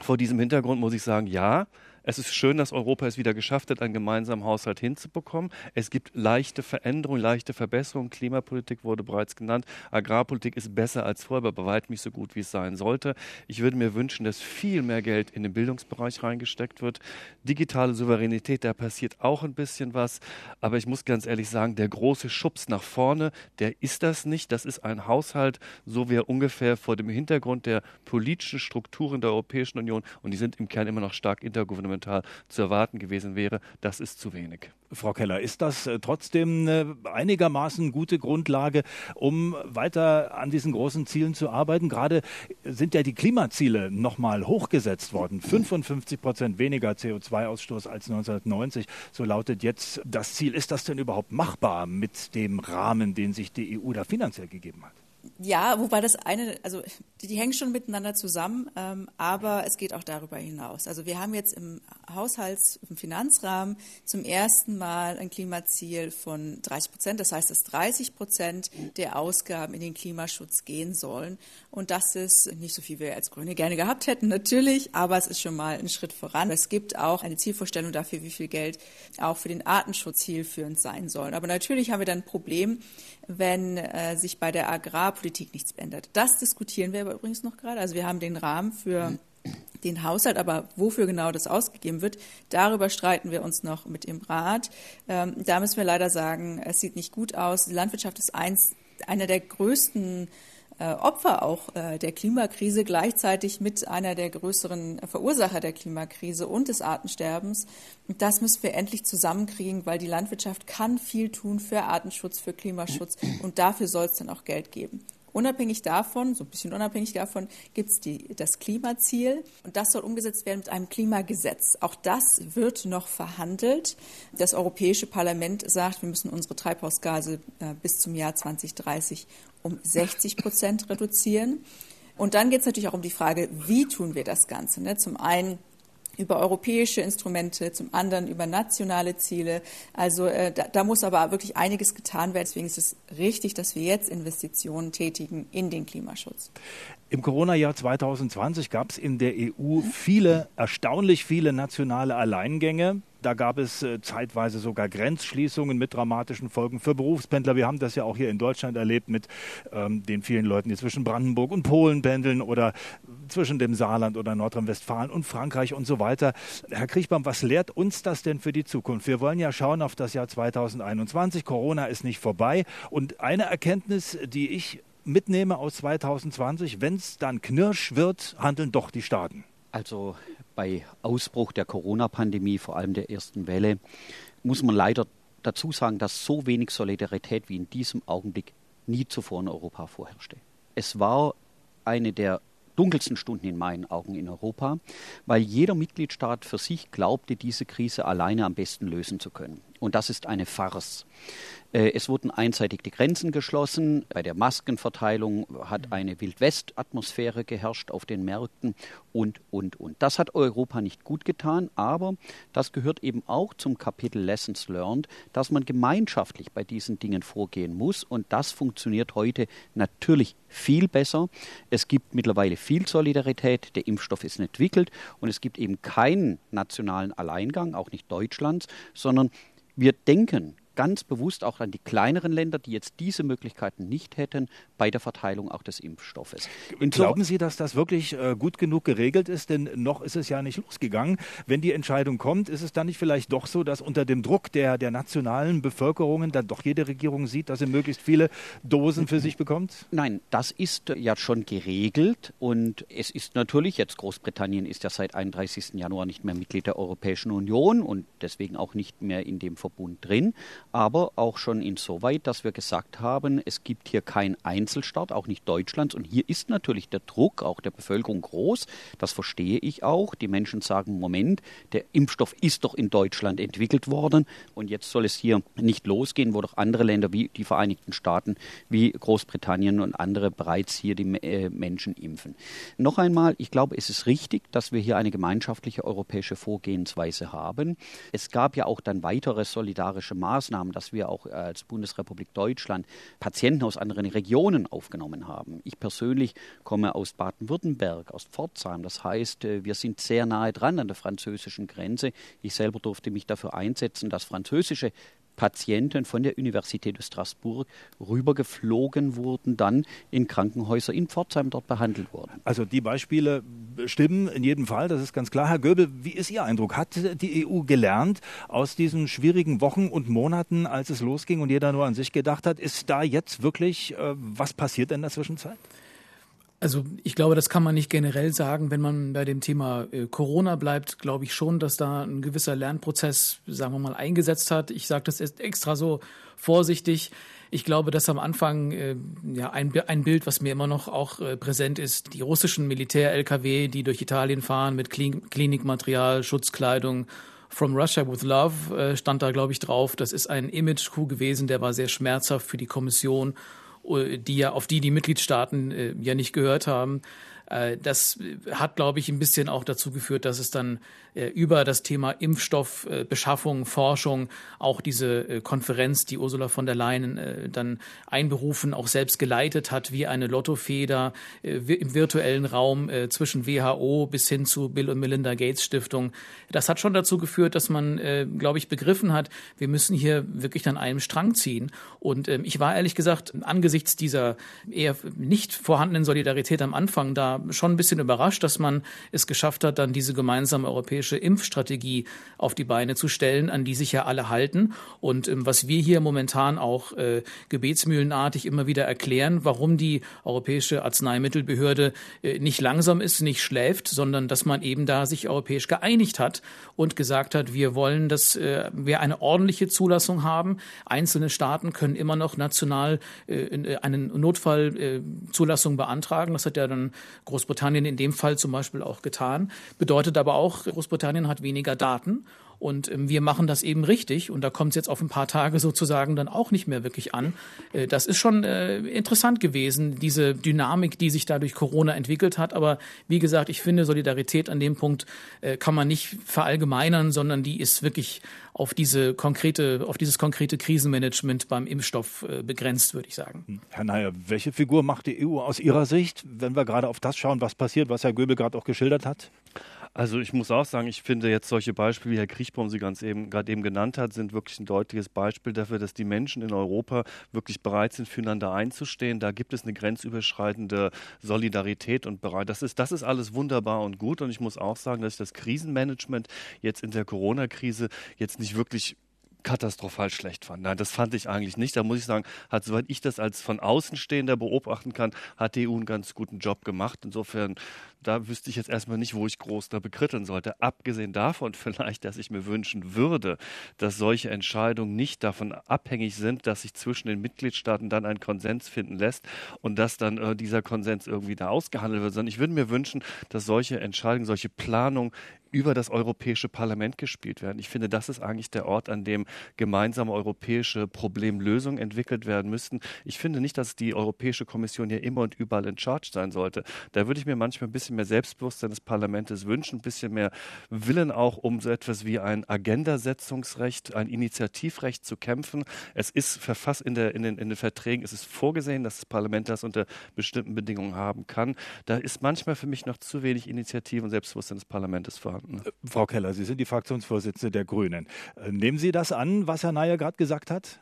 vor diesem Hintergrund muss ich sagen, ja, es ist schön, dass Europa es wieder geschafft hat, einen gemeinsamen Haushalt hinzubekommen. Es gibt leichte Veränderungen, leichte Verbesserungen. Klimapolitik wurde bereits genannt. Agrarpolitik ist besser als vorher, aber bei weitem nicht so gut, wie es sein sollte. Ich würde mir wünschen, dass viel mehr Geld in den Bildungsbereich reingesteckt wird. Digitale Souveränität, da passiert auch ein bisschen was. Aber ich muss ganz ehrlich sagen, der große Schubs nach vorne, der ist das nicht. Das ist ein Haushalt, so wie er ungefähr vor dem Hintergrund der politischen Strukturen der Europäischen Union, und die sind im Kern immer noch stark intergouvernemental, fundamental zu erwarten gewesen wäre. Das ist zu wenig. Frau Keller, ist das äh, trotzdem eine einigermaßen gute Grundlage, um weiter an diesen großen Zielen zu arbeiten? Gerade sind ja die Klimaziele nochmal hochgesetzt worden. 55 Prozent weniger CO2-Ausstoß als 1990. So lautet jetzt das Ziel. Ist das denn überhaupt machbar mit dem Rahmen, den sich die EU da finanziell gegeben hat? Ja, wobei das eine, also die, die hängen schon miteinander zusammen, ähm, aber es geht auch darüber hinaus. Also wir haben jetzt im Haushalts-, im Finanzrahmen zum ersten Mal ein Klimaziel von 30 Prozent. Das heißt, dass 30 Prozent der Ausgaben in den Klimaschutz gehen sollen. Und das ist nicht so viel, wie wir als Grüne gerne gehabt hätten, natürlich, aber es ist schon mal ein Schritt voran. Es gibt auch eine Zielvorstellung dafür, wie viel Geld auch für den Artenschutz zielführend sein soll. Aber natürlich haben wir dann ein Problem, wenn äh, sich bei der Agrar Agrarpolitik nichts ändert. Das diskutieren wir aber übrigens noch gerade. Also wir haben den Rahmen für den Haushalt, aber wofür genau das ausgegeben wird, darüber streiten wir uns noch mit dem Rat. Ähm, da müssen wir leider sagen, es sieht nicht gut aus. Die Landwirtschaft ist eins, einer der größten äh, Opfer auch äh, der Klimakrise, gleichzeitig mit einer der größeren Verursacher der Klimakrise und des Artensterbens. Und das müssen wir endlich zusammenkriegen, weil die Landwirtschaft kann viel tun für Artenschutz, für Klimaschutz und dafür soll es dann auch Geld geben. Unabhängig davon, so ein bisschen unabhängig davon, gibt es das Klimaziel und das soll umgesetzt werden mit einem Klimagesetz. Auch das wird noch verhandelt. Das Europäische Parlament sagt, wir müssen unsere Treibhausgase äh, bis zum Jahr 2030 um 60 Prozent reduzieren. Und dann geht es natürlich auch um die Frage, wie tun wir das Ganze? Ne? Zum einen über europäische Instrumente, zum anderen über nationale Ziele. Also äh, da, da, muss aber wirklich einiges getan werden. Deswegen ist es richtig, dass wir jetzt Investitionen tätigen in den Klimaschutz. Im Corona-Jahr 2020 gab es in der EU viele, erstaunlich viele nationale Alleingänge. Da gab es äh, zeitweise sogar Grenzschließungen mit dramatischen Folgen für Berufspendler. Wir haben das ja auch hier in Deutschland erlebt mit ähm, den vielen Leuten, die zwischen Brandenburg und Polen pendeln oder zwischen dem Saarland oder Nordrhein-Westfalen und Frankreich und so weiter. Herr Kriechbaum, was lehrt uns das denn für die Zukunft? Wir wollen ja schauen auf das Jahr 2021. Corona ist nicht vorbei. Und eine Erkenntnis, die ich mitnehme aus 2020, wenn es dann knirsch wird, handeln doch die Staaten. Also bei Ausbruch der Corona-Pandemie, vor allem der ersten Welle, muss man leider dazu sagen, dass so wenig Solidarität wie in diesem Augenblick nie zuvor in Europa vorherrschte. Es war eine der dunkelsten Stunden in meinen Augen in Europa, weil jeder Mitgliedstaat für sich glaubte, diese Krise alleine am besten lösen zu können. Und das ist eine Farce. Äh, es wurden einseitig die Grenzen geschlossen. Bei der Maskenverteilung hat eine Wildwest-Atmosphäre geherrscht auf den Märkten und, und, und. Das hat Europa nicht gut getan, aber das gehört eben auch zum Kapitel Lessons Learned, dass man gemeinschaftlich bei diesen Dingen vorgehen muss. Und das funktioniert heute natürlich viel besser. Es gibt mittlerweile viel Solidarität. Der Impfstoff ist entwickelt und es gibt eben keinen nationalen Alleingang, auch nicht Deutschlands, sondern wir denken ganz bewusst auch an die kleineren Länder, die jetzt diese Möglichkeiten nicht hätten bei der Verteilung auch des Impfstoffes. Glauben Sie, dass das wirklich äh, gut genug geregelt ist? Denn noch ist es ja nicht losgegangen. Wenn die Entscheidung kommt, ist es dann nicht vielleicht doch so, dass unter dem Druck der, der nationalen Bevölkerungen dann doch jede Regierung sieht, dass sie möglichst viele Dosen für sich bekommt? Nein, das ist ja schon geregelt und es ist natürlich, jetzt Großbritannien ist ja seit 31. Januar nicht mehr Mitglied der Europäischen Union und deswegen auch nicht mehr in dem Verbund drin aber auch schon insoweit, dass wir gesagt haben, es gibt hier keinen Einzelstaat, auch nicht Deutschlands. Und hier ist natürlich der Druck auch der Bevölkerung groß. Das verstehe ich auch. Die Menschen sagen, Moment, der Impfstoff ist doch in Deutschland entwickelt worden und jetzt soll es hier nicht losgehen, wo doch andere Länder wie die Vereinigten Staaten, wie Großbritannien und andere bereits hier die äh, Menschen impfen. Noch einmal, ich glaube, es ist richtig, dass wir hier eine gemeinschaftliche europäische Vorgehensweise haben. Es gab ja auch dann weitere solidarische Maßnahmen dass wir auch als Bundesrepublik Deutschland Patienten aus anderen Regionen aufgenommen haben. Ich persönlich komme aus Baden-Württemberg, aus Pforzheim. Das heißt, äh, wir sind sehr nahe dran an der französischen Grenze. Ich selber durfte mich dafür einsetzen, dass französische Patienten von der Universität Straßburg rübergeflogen wurden, dann in Krankenhäuser in Pforzheim dort behandelt wurden. Also die Beispiele stimmen in jedem Fall, das ist ganz klar. Herr Göbel, wie ist Ihr Eindruck? Hat die EU gelernt aus diesen schwierigen Wochen und Monaten, als es losging und jeder nur an sich gedacht hat? Ist da jetzt wirklich äh, was passiert in der Zwischenzeit? Also ich glaube, das kann man nicht generell sagen. Wenn man bei dem Thema äh, Corona bleibt, glaube ich schon, dass da ein gewisser Lernprozess, sagen wir mal, eingesetzt hat. Ich sage das extra so vorsichtig. Ich glaube, dass am Anfang äh, ja ein, ein Bild, was mir immer noch auch äh, präsent ist, die russischen Militär-LKW, die durch Italien fahren mit Klin Klinikmaterial, Schutzkleidung. From Russia with Love äh, stand da, glaube ich, drauf. Das ist ein Image-Coup gewesen, der war sehr schmerzhaft für die Kommission die ja, auf die die Mitgliedstaaten äh, ja nicht gehört haben. Äh, das hat, glaube ich, ein bisschen auch dazu geführt, dass es dann äh, über das Thema Impfstoffbeschaffung, Forschung, auch diese Konferenz, die Ursula von der Leyen dann einberufen, auch selbst geleitet hat, wie eine Lottofeder im virtuellen Raum zwischen WHO bis hin zu Bill und Melinda Gates Stiftung. Das hat schon dazu geführt, dass man, glaube ich, begriffen hat, wir müssen hier wirklich an einem Strang ziehen. Und ähm, ich war ehrlich gesagt angesichts dieser eher nicht vorhandenen Solidarität am Anfang da schon ein bisschen überrascht, dass man es geschafft hat, dann diese gemeinsame europäische Impfstrategie auf die Beine zu stellen, an die sich ja alle halten. Und ähm, was wir hier momentan auch äh, gebetsmühlenartig immer wieder erklären, warum die Europäische Arzneimittelbehörde äh, nicht langsam ist, nicht schläft, sondern dass man eben da sich europäisch geeinigt hat und gesagt hat, wir wollen, dass äh, wir eine ordentliche Zulassung haben. Einzelne Staaten können immer noch national äh, äh einen Notfallzulassung äh, beantragen. Das hat ja dann Großbritannien in dem Fall zum Beispiel auch getan. Bedeutet aber auch, Großbritannien hat weniger Daten und ähm, wir machen das eben richtig. Und da kommt es jetzt auf ein paar Tage sozusagen dann auch nicht mehr wirklich an. Äh, das ist schon äh, interessant gewesen, diese Dynamik, die sich da durch Corona entwickelt hat. Aber wie gesagt, ich finde, Solidarität an dem Punkt äh, kann man nicht verallgemeinern, sondern die ist wirklich auf diese konkrete, auf dieses konkrete Krisenmanagement beim Impfstoff begrenzt, würde ich sagen. Hm. Herr Neyer, welche Figur macht die EU aus Ihrer Sicht, wenn wir gerade auf das schauen, was passiert, was Herr Göbel gerade auch geschildert hat? Also ich muss auch sagen, ich finde jetzt solche Beispiele, wie Herr Kriechbaum sie ganz eben gerade eben genannt hat, sind wirklich ein deutliches Beispiel dafür, dass die Menschen in Europa wirklich bereit sind, füreinander einzustehen. Da gibt es eine grenzüberschreitende Solidarität und bereit. Das ist, das ist alles wunderbar und gut. Und ich muss auch sagen, dass ich das Krisenmanagement jetzt in der Corona-Krise jetzt nicht wirklich katastrophal schlecht fand. Nein, das fand ich eigentlich nicht. Da muss ich sagen, hat, soweit ich das als von Außenstehender beobachten kann, hat die EU einen ganz guten Job gemacht. Insofern, da wüsste ich jetzt erstmal nicht, wo ich groß da bekritteln sollte. Abgesehen davon vielleicht, dass ich mir wünschen würde, dass solche Entscheidungen nicht davon abhängig sind, dass sich zwischen den Mitgliedstaaten dann ein Konsens finden lässt und dass dann äh, dieser Konsens irgendwie da ausgehandelt wird, sondern ich würde mir wünschen, dass solche Entscheidungen, solche Planungen über das Europäische Parlament gespielt werden. Ich finde, das ist eigentlich der Ort, an dem gemeinsame europäische Problemlösungen entwickelt werden müssten. Ich finde nicht, dass die Europäische Kommission hier immer und überall in Charge sein sollte. Da würde ich mir manchmal ein bisschen mehr Selbstbewusstsein des Parlaments wünschen, ein bisschen mehr Willen auch, um so etwas wie ein Agendasetzungsrecht, ein Initiativrecht zu kämpfen. Es ist verfasst in, der, in, den, in den Verträgen, es ist vorgesehen, dass das Parlament das unter bestimmten Bedingungen haben kann. Da ist manchmal für mich noch zu wenig Initiative und Selbstbewusstsein des Parlaments vorhanden. Frau Keller, Sie sind die Fraktionsvorsitzende der Grünen. Äh, nehmen Sie das an, was Herr Neier gerade gesagt hat?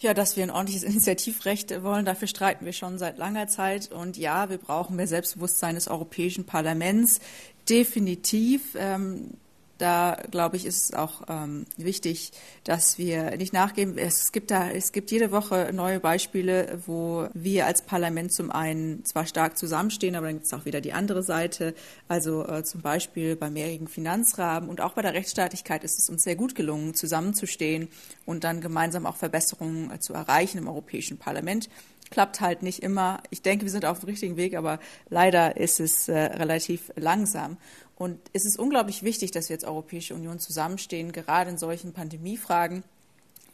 Ja, dass wir ein ordentliches Initiativrecht wollen, dafür streiten wir schon seit langer Zeit. Und ja, wir brauchen mehr Selbstbewusstsein des Europäischen Parlaments. Definitiv. Ähm, da glaube ich, ist es auch ähm, wichtig, dass wir nicht nachgeben. Es gibt da, es gibt jede Woche neue Beispiele, wo wir als Parlament zum einen zwar stark zusammenstehen, aber dann gibt es auch wieder die andere Seite. Also äh, zum Beispiel beim mehrjährigen Finanzrahmen und auch bei der Rechtsstaatlichkeit ist es uns sehr gut gelungen, zusammenzustehen und dann gemeinsam auch Verbesserungen äh, zu erreichen im Europäischen Parlament klappt halt nicht immer. Ich denke, wir sind auf dem richtigen Weg, aber leider ist es äh, relativ langsam. Und es ist unglaublich wichtig, dass wir als Europäische Union zusammenstehen, gerade in solchen Pandemiefragen,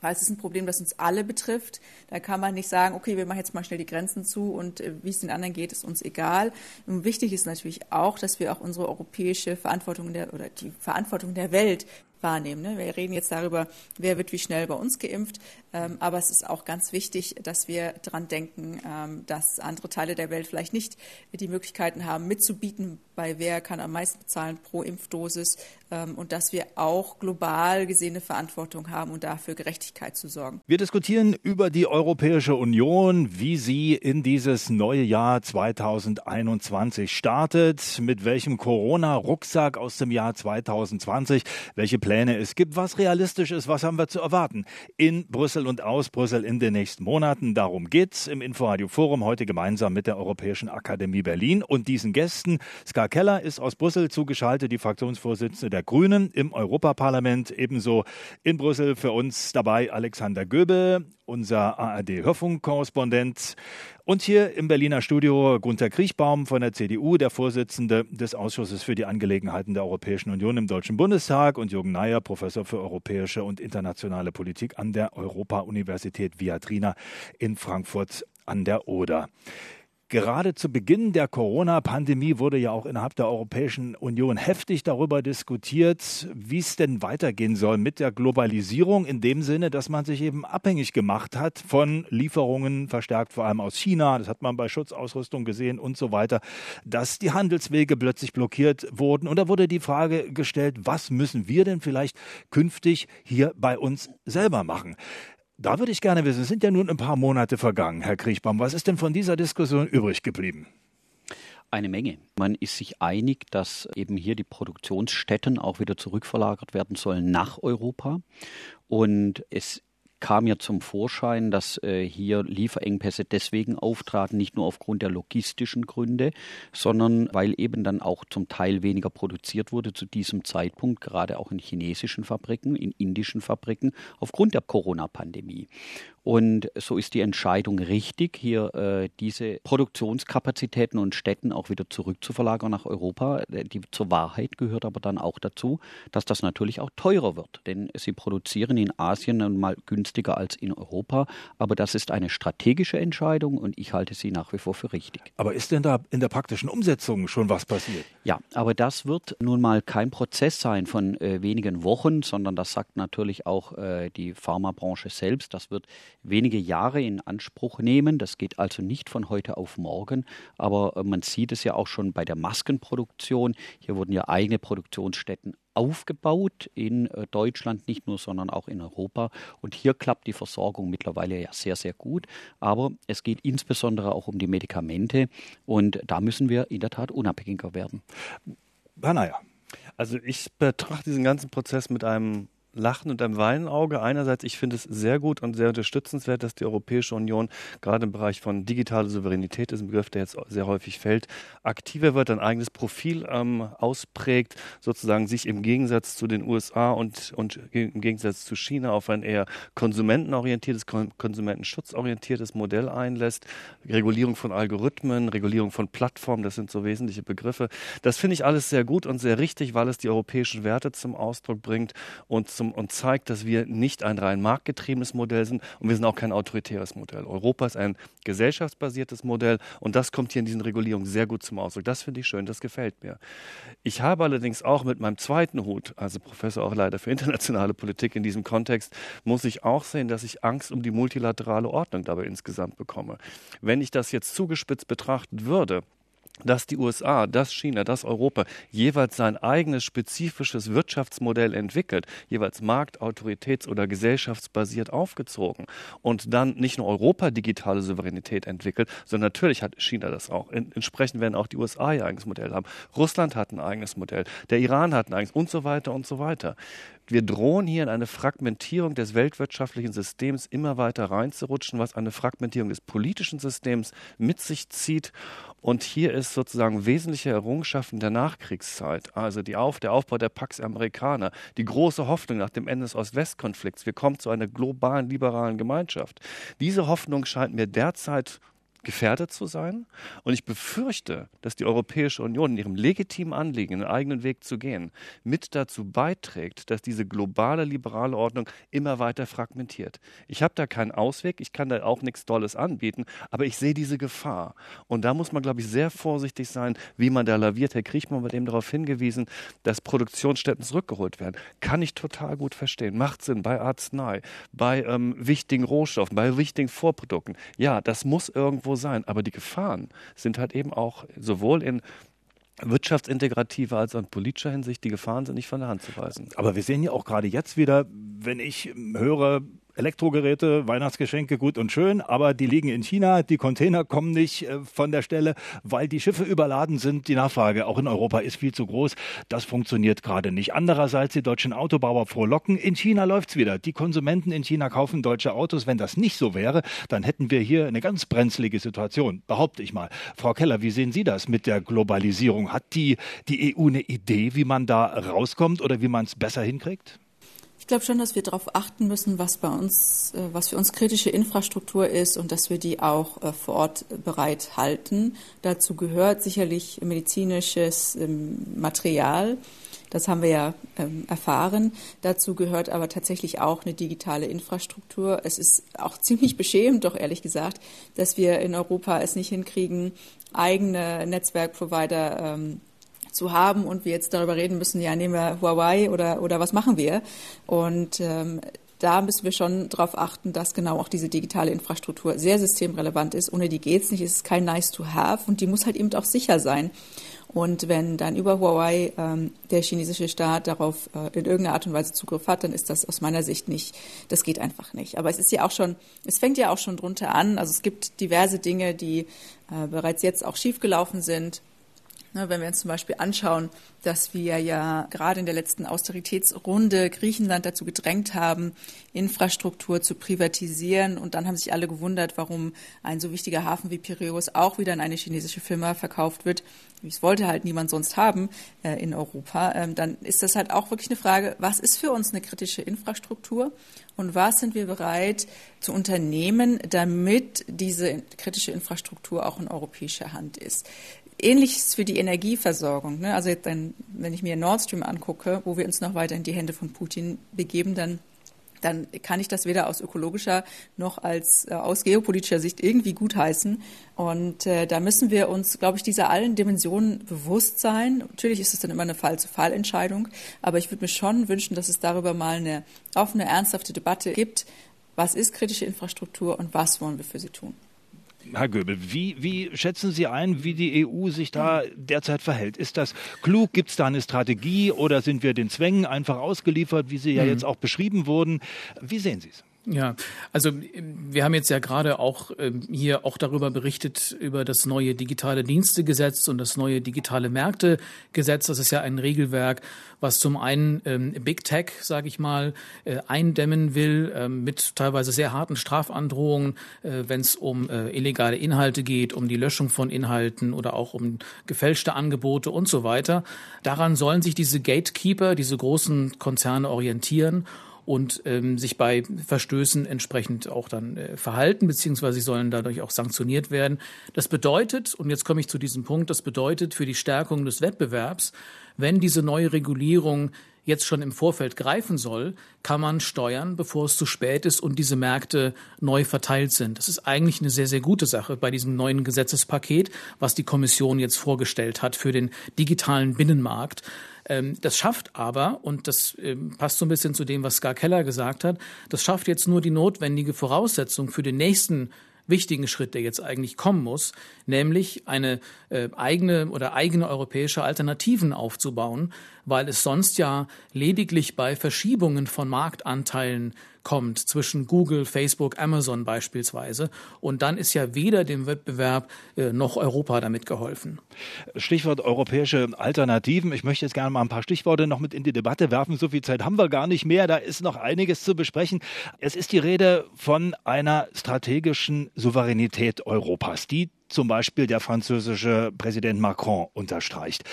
weil es ist ein Problem, das uns alle betrifft. Da kann man nicht sagen, okay, wir machen jetzt mal schnell die Grenzen zu und äh, wie es den anderen geht, ist uns egal. Und wichtig ist natürlich auch, dass wir auch unsere europäische Verantwortung der, oder die Verantwortung der Welt wahrnehmen. Ne? Wir reden jetzt darüber, wer wird wie schnell bei uns geimpft, ähm, aber es ist auch ganz wichtig, dass wir daran denken, ähm, dass andere Teile der Welt vielleicht nicht die Möglichkeiten haben, mitzubieten, bei wer kann am meisten bezahlen pro Impfdosis ähm, und dass wir auch global gesehene Verantwortung haben und dafür Gerechtigkeit zu sorgen. Wir diskutieren über die Europäische Union, wie sie in dieses neue Jahr 2021 startet, mit welchem Corona-Rucksack aus dem Jahr 2020, welche Pläne es gibt, was realistisch ist, was haben wir zu erwarten in Brüssel und aus Brüssel in den nächsten Monaten. Darum geht's im Inforadio Forum heute gemeinsam mit der Europäischen Akademie Berlin und diesen Gästen. Ska Keller ist aus Brüssel zugeschaltet, die Fraktionsvorsitzende der Grünen im Europaparlament. Ebenso in Brüssel für uns dabei Alexander Göbel, unser ARD-Hörfunkkorrespondent. Und hier im Berliner Studio Gunther Kriechbaum von der CDU, der Vorsitzende des Ausschusses für die Angelegenheiten der Europäischen Union im Deutschen Bundestag und Jürgen Neier, Professor für europäische und internationale Politik an der Europa-Universität Viadrina in Frankfurt an der Oder. Gerade zu Beginn der Corona-Pandemie wurde ja auch innerhalb der Europäischen Union heftig darüber diskutiert, wie es denn weitergehen soll mit der Globalisierung in dem Sinne, dass man sich eben abhängig gemacht hat von Lieferungen, verstärkt vor allem aus China, das hat man bei Schutzausrüstung gesehen und so weiter, dass die Handelswege plötzlich blockiert wurden. Und da wurde die Frage gestellt, was müssen wir denn vielleicht künftig hier bei uns selber machen? Da würde ich gerne wissen, es sind ja nun ein paar Monate vergangen, Herr Kriechbaum. Was ist denn von dieser Diskussion übrig geblieben? Eine Menge. Man ist sich einig, dass eben hier die Produktionsstätten auch wieder zurückverlagert werden sollen nach Europa. Und es kam ja zum Vorschein, dass äh, hier Lieferengpässe deswegen auftraten, nicht nur aufgrund der logistischen Gründe, sondern weil eben dann auch zum Teil weniger produziert wurde zu diesem Zeitpunkt, gerade auch in chinesischen Fabriken, in indischen Fabriken, aufgrund der Corona-Pandemie. Und so ist die Entscheidung richtig, hier äh, diese Produktionskapazitäten und Städten auch wieder zurückzuverlagern nach Europa. Äh, die, zur Wahrheit gehört aber dann auch dazu, dass das natürlich auch teurer wird. Denn sie produzieren in Asien nun mal günstiger als in Europa. Aber das ist eine strategische Entscheidung und ich halte sie nach wie vor für richtig. Aber ist denn da in der praktischen Umsetzung schon was passiert? Ja, aber das wird nun mal kein Prozess sein von äh, wenigen Wochen, sondern das sagt natürlich auch äh, die Pharmabranche selbst. Das wird wenige Jahre in Anspruch nehmen. Das geht also nicht von heute auf morgen, aber äh, man sieht es ja auch schon bei der Maskenproduktion. Hier wurden ja eigene Produktionsstätten aufgebaut in äh, Deutschland nicht nur, sondern auch in Europa. Und hier klappt die Versorgung mittlerweile ja sehr, sehr gut. Aber es geht insbesondere auch um die Medikamente und da müssen wir in der Tat unabhängiger werden. Herr Naja. Also ich betrachte diesen ganzen Prozess mit einem Lachen und einem Weinauge. Einerseits, ich finde es sehr gut und sehr unterstützenswert, dass die Europäische Union gerade im Bereich von digitaler Souveränität, ist ein Begriff, der jetzt sehr häufig fällt, aktiver wird, ein eigenes Profil ähm, ausprägt, sozusagen sich im Gegensatz zu den USA und, und im Gegensatz zu China auf ein eher konsumentenorientiertes, konsumentenschutzorientiertes Modell einlässt. Regulierung von Algorithmen, Regulierung von Plattformen, das sind so wesentliche Begriffe. Das finde ich alles sehr gut und sehr richtig, weil es die europäischen Werte zum Ausdruck bringt und zum zum, und zeigt, dass wir nicht ein rein marktgetriebenes Modell sind und wir sind auch kein autoritäres Modell. Europa ist ein gesellschaftsbasiertes Modell und das kommt hier in diesen Regulierungen sehr gut zum Ausdruck. Das finde ich schön, das gefällt mir. Ich habe allerdings auch mit meinem zweiten Hut, also Professor auch leider für internationale Politik in diesem Kontext, muss ich auch sehen, dass ich Angst um die multilaterale Ordnung dabei insgesamt bekomme. Wenn ich das jetzt zugespitzt betrachten würde, dass die USA, dass China, dass Europa jeweils sein eigenes spezifisches Wirtschaftsmodell entwickelt, jeweils markt-, autoritäts- oder gesellschaftsbasiert aufgezogen und dann nicht nur Europa digitale Souveränität entwickelt, sondern natürlich hat China das auch. Entsprechend werden auch die USA ihr eigenes Modell haben. Russland hat ein eigenes Modell, der Iran hat ein eigenes und so weiter und so weiter. Wir drohen hier in eine Fragmentierung des weltwirtschaftlichen Systems immer weiter reinzurutschen, was eine Fragmentierung des politischen Systems mit sich zieht. Und hier ist sozusagen wesentliche Errungenschaften der Nachkriegszeit, also Auf, der Aufbau der Pax Amerikaner, die große Hoffnung nach dem Ende des Ost-West-Konflikts. Wir kommen zu einer globalen liberalen Gemeinschaft. Diese Hoffnung scheint mir derzeit gefährdet zu sein. Und ich befürchte, dass die Europäische Union in ihrem legitimen Anliegen, einen eigenen Weg zu gehen, mit dazu beiträgt, dass diese globale liberale Ordnung immer weiter fragmentiert. Ich habe da keinen Ausweg, ich kann da auch nichts Tolles anbieten, aber ich sehe diese Gefahr. Und da muss man, glaube ich, sehr vorsichtig sein, wie man da laviert. Herr Kriechmann hat eben darauf hingewiesen, dass Produktionsstätten zurückgeholt werden. Kann ich total gut verstehen. Macht Sinn bei Arznei, bei ähm, wichtigen Rohstoffen, bei wichtigen Vorprodukten. Ja, das muss irgendwo sein. Aber die Gefahren sind halt eben auch sowohl in wirtschaftsintegrativer als auch in politischer Hinsicht, die Gefahren sind nicht von der Hand zu weisen. Aber wir sehen ja auch gerade jetzt wieder, wenn ich höre, Elektrogeräte, Weihnachtsgeschenke gut und schön, aber die liegen in China, die Container kommen nicht äh, von der Stelle, weil die Schiffe überladen sind. Die Nachfrage auch in Europa ist viel zu groß. Das funktioniert gerade nicht. Andererseits die deutschen Autobauer frohlocken. In China läuft's wieder. Die Konsumenten in China kaufen deutsche Autos. Wenn das nicht so wäre, dann hätten wir hier eine ganz brenzlige Situation, behaupte ich mal. Frau Keller, wie sehen Sie das mit der Globalisierung? Hat die, die EU eine Idee, wie man da rauskommt oder wie man es besser hinkriegt? Ich glaube schon, dass wir darauf achten müssen, was bei uns, äh, was für uns kritische Infrastruktur ist und dass wir die auch äh, vor Ort bereithalten. Dazu gehört sicherlich medizinisches ähm, Material. Das haben wir ja ähm, erfahren. Dazu gehört aber tatsächlich auch eine digitale Infrastruktur. Es ist auch ziemlich beschämend, doch ehrlich gesagt, dass wir in Europa es nicht hinkriegen, eigene Netzwerkprovider ähm, zu haben und wir jetzt darüber reden müssen, ja, nehmen wir Huawei oder, oder was machen wir? Und ähm, da müssen wir schon darauf achten, dass genau auch diese digitale Infrastruktur sehr systemrelevant ist. Ohne die geht es nicht. Es ist kein nice to have und die muss halt eben auch sicher sein. Und wenn dann über Huawei ähm, der chinesische Staat darauf äh, in irgendeiner Art und Weise Zugriff hat, dann ist das aus meiner Sicht nicht, das geht einfach nicht. Aber es ist ja auch schon, es fängt ja auch schon drunter an. Also es gibt diverse Dinge, die äh, bereits jetzt auch schiefgelaufen sind. Ne, wenn wir uns zum Beispiel anschauen, dass wir ja gerade in der letzten Austeritätsrunde Griechenland dazu gedrängt haben, Infrastruktur zu privatisieren. Und dann haben sich alle gewundert, warum ein so wichtiger Hafen wie Piräus auch wieder an eine chinesische Firma verkauft wird. Das wollte halt niemand sonst haben äh, in Europa. Ähm, dann ist das halt auch wirklich eine Frage, was ist für uns eine kritische Infrastruktur und was sind wir bereit zu unternehmen, damit diese kritische Infrastruktur auch in europäischer Hand ist. Ähnliches für die Energieversorgung. Ne? Also dann, wenn ich mir Nord Stream angucke, wo wir uns noch weiter in die Hände von Putin begeben, dann dann kann ich das weder aus ökologischer noch als äh, aus geopolitischer Sicht irgendwie gutheißen. Und äh, da müssen wir uns, glaube ich, dieser allen Dimensionen bewusst sein. Natürlich ist es dann immer eine Fall-zu-Fall-Entscheidung, aber ich würde mir schon wünschen, dass es darüber mal eine offene, ernsthafte Debatte gibt. Was ist kritische Infrastruktur und was wollen wir für sie tun? Herr Göbel, wie, wie schätzen Sie ein, wie die EU sich da derzeit verhält? Ist das klug? Gibt es da eine Strategie oder sind wir den Zwängen einfach ausgeliefert, wie sie ja mhm. jetzt auch beschrieben wurden? Wie sehen Sie es? Ja, also wir haben jetzt ja gerade auch ähm, hier auch darüber berichtet, über das neue digitale Dienstegesetz und das neue digitale Märktegesetz. Das ist ja ein Regelwerk, was zum einen ähm, Big Tech, sage ich mal, äh, eindämmen will, ähm, mit teilweise sehr harten Strafandrohungen, äh, wenn es um äh, illegale Inhalte geht, um die Löschung von Inhalten oder auch um gefälschte Angebote und so weiter. Daran sollen sich diese Gatekeeper, diese großen Konzerne orientieren und ähm, sich bei Verstößen entsprechend auch dann äh, verhalten, beziehungsweise sie sollen dadurch auch sanktioniert werden. Das bedeutet, und jetzt komme ich zu diesem Punkt, das bedeutet für die Stärkung des Wettbewerbs, wenn diese neue Regulierung jetzt schon im Vorfeld greifen soll, kann man steuern, bevor es zu spät ist und diese Märkte neu verteilt sind. Das ist eigentlich eine sehr, sehr gute Sache bei diesem neuen Gesetzespaket, was die Kommission jetzt vorgestellt hat für den digitalen Binnenmarkt. Ähm, das schafft aber, und das ähm, passt so ein bisschen zu dem, was Scar Keller gesagt hat, das schafft jetzt nur die notwendige Voraussetzung für den nächsten wichtigen Schritt, der jetzt eigentlich kommen muss, nämlich eine äh, eigene oder eigene europäische Alternativen aufzubauen, weil es sonst ja lediglich bei Verschiebungen von Marktanteilen kommt zwischen Google, Facebook, Amazon beispielsweise. Und dann ist ja weder dem Wettbewerb äh, noch Europa damit geholfen. Stichwort europäische Alternativen. Ich möchte jetzt gerne mal ein paar Stichworte noch mit in die Debatte werfen. So viel Zeit haben wir gar nicht mehr. Da ist noch einiges zu besprechen. Es ist die Rede von einer strategischen Souveränität Europas, die zum Beispiel der französische Präsident Macron unterstreicht.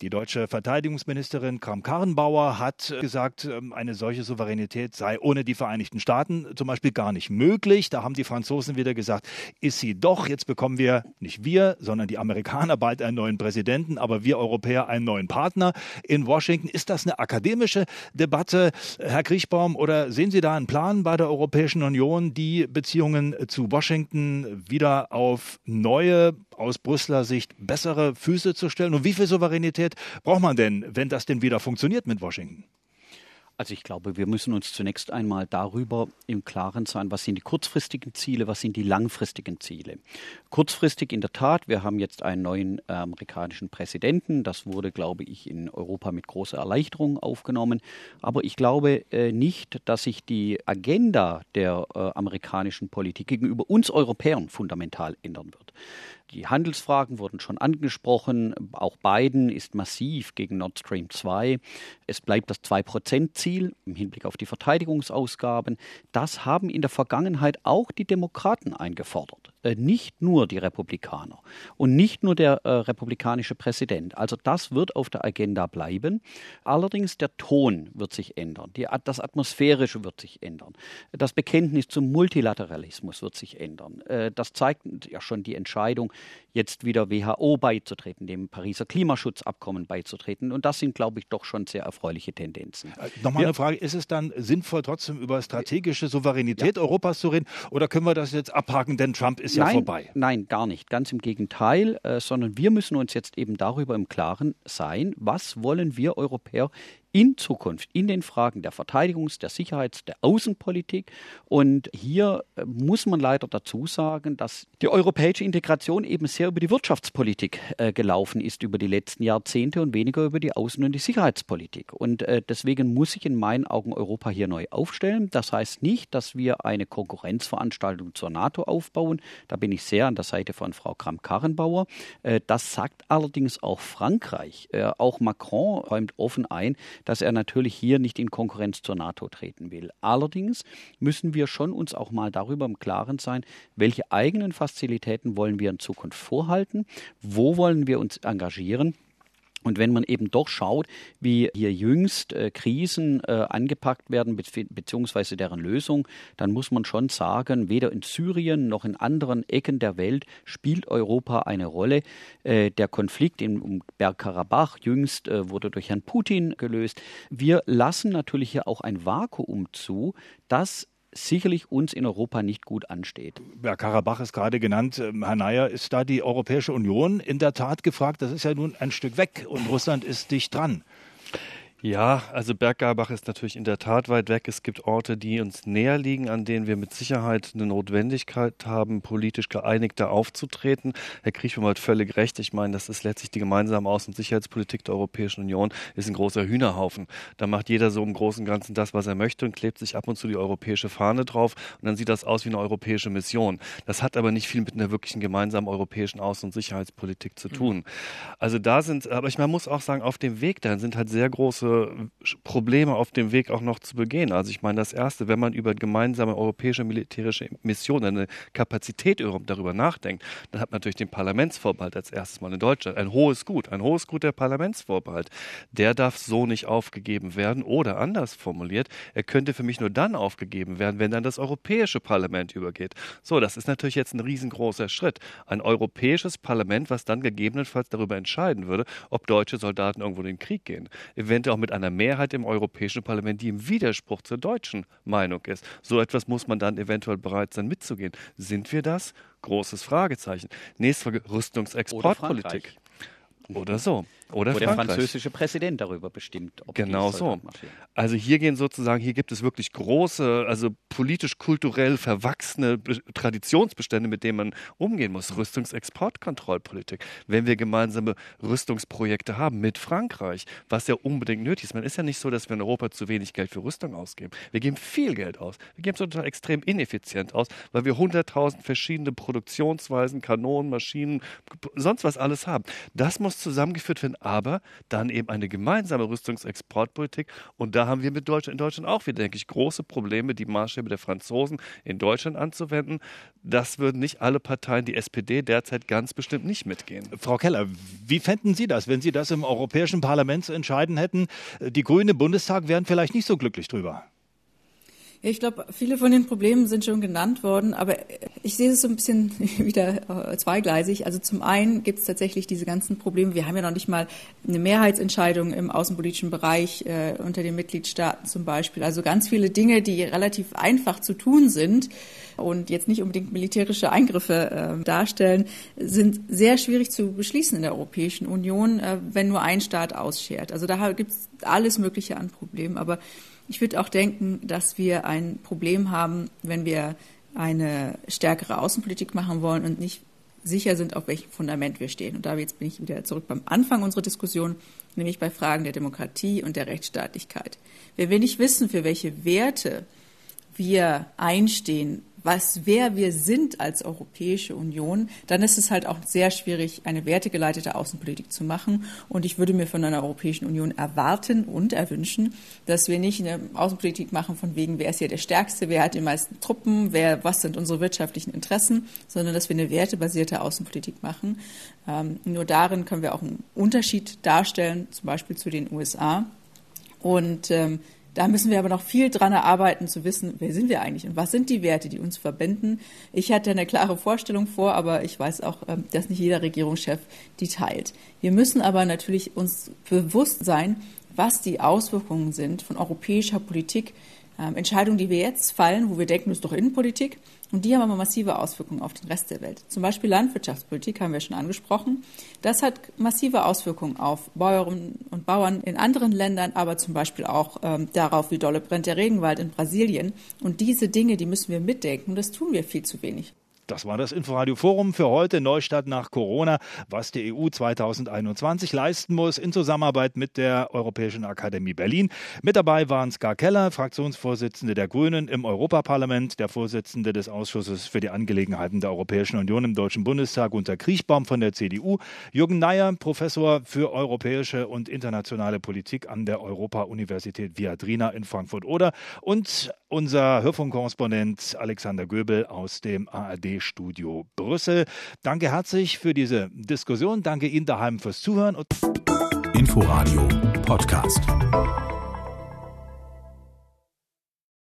Die deutsche Verteidigungsministerin Kram-Karrenbauer hat gesagt, ähm, eine solche Souveränität sei ohne die Vereinigten Staaten zum Beispiel gar nicht möglich. Da haben die Franzosen wieder gesagt, ist sie doch. Jetzt bekommen wir, nicht wir, sondern die Amerikaner bald einen neuen Präsidenten, aber wir Europäer einen neuen Partner in Washington. Ist das eine akademische Debatte, Herr Kriechbaum, oder sehen Sie da einen Plan bei der Europäischen Union, die Beziehungen zu Washington wieder auf neue aus Brüsseler Sicht bessere Füße zu stellen? Und wie viel Souveränität braucht man denn, wenn das denn wieder funktioniert mit Washington? Also ich glaube, wir müssen uns zunächst einmal darüber im Klaren sein, was sind die kurzfristigen Ziele, was sind die langfristigen Ziele. Kurzfristig in der Tat, wir haben jetzt einen neuen äh, amerikanischen Präsidenten. Das wurde, glaube ich, in Europa mit großer Erleichterung aufgenommen. Aber ich glaube äh, nicht, dass sich die Agenda der äh, amerikanischen Politik gegenüber uns Europäern fundamental ändern wird. Die Handelsfragen wurden schon angesprochen. Auch Biden ist massiv gegen Nord Stream 2. Es bleibt das 2-Prozent-Ziel im Hinblick auf die Verteidigungsausgaben. Das haben in der Vergangenheit auch die Demokraten eingefordert. Äh, nicht nur die Republikaner und nicht nur der äh, republikanische Präsident. Also das wird auf der Agenda bleiben. Allerdings der Ton wird sich ändern, die, das Atmosphärische wird sich ändern, das Bekenntnis zum Multilateralismus wird sich ändern. Äh, das zeigt ja schon die Entscheidung, jetzt wieder WHO beizutreten, dem Pariser Klimaschutzabkommen beizutreten. Und das sind, glaube ich, doch schon sehr erfreuliche Tendenzen. Äh, nochmal eine Frage, ist es dann sinnvoll, trotzdem über strategische Souveränität ja. Europas zu reden? Oder können wir das jetzt abhaken, denn Trump ist nein, ja vorbei? Nein, gar nicht. Ganz im Gegenteil, äh, sondern wir müssen uns jetzt eben darüber im Klaren sein, was wollen wir Europäer in Zukunft in den Fragen der Verteidigungs-, der Sicherheits-, der Außenpolitik. Und hier äh, muss man leider dazu sagen, dass die europäische Integration eben sehr über die Wirtschaftspolitik äh, gelaufen ist über die letzten Jahrzehnte und weniger über die Außen- und die Sicherheitspolitik. Und äh, deswegen muss sich in meinen Augen Europa hier neu aufstellen. Das heißt nicht, dass wir eine Konkurrenzveranstaltung zur NATO aufbauen. Da bin ich sehr an der Seite von Frau Kramp-Karrenbauer. Äh, das sagt allerdings auch Frankreich. Äh, auch Macron räumt offen ein, dass er natürlich hier nicht in Konkurrenz zur NATO treten will. Allerdings müssen wir schon uns auch mal darüber im Klaren sein, welche eigenen Fazilitäten wollen wir in Zukunft vorhalten, wo wollen wir uns engagieren und wenn man eben doch schaut, wie hier jüngst äh, Krisen äh, angepackt werden, be beziehungsweise deren Lösung, dann muss man schon sagen, weder in Syrien noch in anderen Ecken der Welt spielt Europa eine Rolle. Äh, der Konflikt im, um Bergkarabach jüngst äh, wurde durch Herrn Putin gelöst. Wir lassen natürlich hier auch ein Vakuum zu, das sicherlich uns in Europa nicht gut ansteht. Ja, Karabach ist gerade genannt. Ähm, Herr Neyer, ist da die Europäische Union in der Tat gefragt? Das ist ja nun ein Stück weg und Russland ist dicht dran. Ja, also Berggarbach ist natürlich in der Tat weit weg. Es gibt Orte, die uns näher liegen, an denen wir mit Sicherheit eine Notwendigkeit haben, politisch geeinigter aufzutreten. Herr Kriechmann hat völlig recht. Ich meine, das ist letztlich die gemeinsame Außen- und Sicherheitspolitik der Europäischen Union, ist ein großer Hühnerhaufen. Da macht jeder so im Großen und Ganzen das, was er möchte und klebt sich ab und zu die europäische Fahne drauf und dann sieht das aus wie eine europäische Mission. Das hat aber nicht viel mit einer wirklichen gemeinsamen europäischen Außen- und Sicherheitspolitik zu tun. Also da sind, aber ich man muss auch sagen, auf dem Weg dahin sind halt sehr große große Probleme auf dem Weg auch noch zu begehen. Also ich meine, das Erste, wenn man über gemeinsame europäische militärische Missionen, eine Kapazität darüber nachdenkt, dann hat man natürlich den Parlamentsvorbehalt als erstes Mal in Deutschland. Ein hohes Gut, ein hohes Gut der Parlamentsvorbehalt. Der darf so nicht aufgegeben werden oder anders formuliert, er könnte für mich nur dann aufgegeben werden, wenn dann das Europäische Parlament übergeht. So, das ist natürlich jetzt ein riesengroßer Schritt. Ein europäisches Parlament, was dann gegebenenfalls darüber entscheiden würde, ob deutsche Soldaten irgendwo in den Krieg gehen. Eventuell mit einer Mehrheit im Europäischen Parlament, die im Widerspruch zur deutschen Meinung ist. So etwas muss man dann eventuell bereit sein mitzugehen. Sind wir das? Großes Fragezeichen. Nächste Frage, Rüstungsexportpolitik. Oder so. Oder Wo der französische Präsident darüber bestimmt. Ob genau so. Also hier gehen sozusagen, hier gibt es wirklich große, also politisch-kulturell verwachsene Traditionsbestände, mit denen man umgehen muss. Rüstungsexportkontrollpolitik. Wenn wir gemeinsame Rüstungsprojekte haben mit Frankreich, was ja unbedingt nötig ist. Man ist ja nicht so, dass wir in Europa zu wenig Geld für Rüstung ausgeben. Wir geben viel Geld aus. Wir geben es total extrem ineffizient aus, weil wir hunderttausend verschiedene Produktionsweisen, Kanonen, Maschinen, sonst was alles haben. Das muss zusammengeführt werden aber dann eben eine gemeinsame Rüstungsexportpolitik. Und da haben wir mit Deutschland in Deutschland auch wieder, denke ich, große Probleme, die Maßstäbe der Franzosen in Deutschland anzuwenden. Das würden nicht alle Parteien, die SPD derzeit ganz bestimmt nicht mitgehen. Frau Keller, wie fänden Sie das, wenn Sie das im Europäischen Parlament entscheiden hätten? Die Grünen im Bundestag wären vielleicht nicht so glücklich drüber. Ich glaube, viele von den Problemen sind schon genannt worden, aber ich sehe es so ein bisschen wieder äh, zweigleisig. Also zum einen gibt es tatsächlich diese ganzen Probleme. Wir haben ja noch nicht mal eine Mehrheitsentscheidung im außenpolitischen Bereich äh, unter den Mitgliedstaaten zum Beispiel. Also ganz viele Dinge, die relativ einfach zu tun sind und jetzt nicht unbedingt militärische Eingriffe äh, darstellen, sind sehr schwierig zu beschließen in der Europäischen Union, äh, wenn nur ein Staat ausschert. Also da gibt es alles Mögliche an Problemen, aber ich würde auch denken, dass wir ein Problem haben, wenn wir eine stärkere Außenpolitik machen wollen und nicht sicher sind, auf welchem Fundament wir stehen. Und da jetzt bin ich wieder zurück beim Anfang unserer Diskussion, nämlich bei Fragen der Demokratie und der Rechtsstaatlichkeit. Wenn wir nicht wissen, für welche Werte wir einstehen, was, wer wir sind als Europäische Union, dann ist es halt auch sehr schwierig, eine wertegeleitete Außenpolitik zu machen. Und ich würde mir von einer Europäischen Union erwarten und erwünschen, dass wir nicht eine Außenpolitik machen von wegen, wer ist hier der Stärkste, wer hat die meisten Truppen, wer, was sind unsere wirtschaftlichen Interessen, sondern dass wir eine wertebasierte Außenpolitik machen. Ähm, nur darin können wir auch einen Unterschied darstellen, zum Beispiel zu den USA. Und ähm, da müssen wir aber noch viel dran erarbeiten, zu wissen, wer sind wir eigentlich und was sind die Werte, die uns verbinden. Ich hatte eine klare Vorstellung vor, aber ich weiß auch, ähm, dass nicht jeder Regierungschef die teilt. Wir müssen aber natürlich uns bewusst sein, was die Auswirkungen sind von europäischer Politik ähm, Entscheidungen, die wir jetzt fallen, wo wir denken, das ist doch Innenpolitik, und die haben aber massive Auswirkungen auf den Rest der Welt. Zum Beispiel Landwirtschaftspolitik haben wir schon angesprochen. Das hat massive Auswirkungen auf Bäuerinnen und Bauern in anderen Ländern, aber zum Beispiel auch ähm, darauf, wie dolle brennt der Regenwald in Brasilien. Und diese Dinge, die müssen wir mitdenken. Das tun wir viel zu wenig. Das war das Inforadio Forum für heute Neustadt nach Corona, was die EU 2021 leisten muss in Zusammenarbeit mit der Europäischen Akademie Berlin. Mit dabei waren Ska Keller, Fraktionsvorsitzende der Grünen im Europaparlament, der Vorsitzende des Ausschusses für die Angelegenheiten der Europäischen Union im Deutschen Bundestag unter Kriechbaum von der CDU, Jürgen Neyer, Professor für europäische und internationale Politik an der Europa-Universität Viadrina in Frankfurt-Oder und unser Hörfunkkorrespondent Alexander Göbel aus dem ARD-Studio Brüssel. Danke herzlich für diese Diskussion. Danke Ihnen daheim fürs Zuhören. Inforadio Podcast.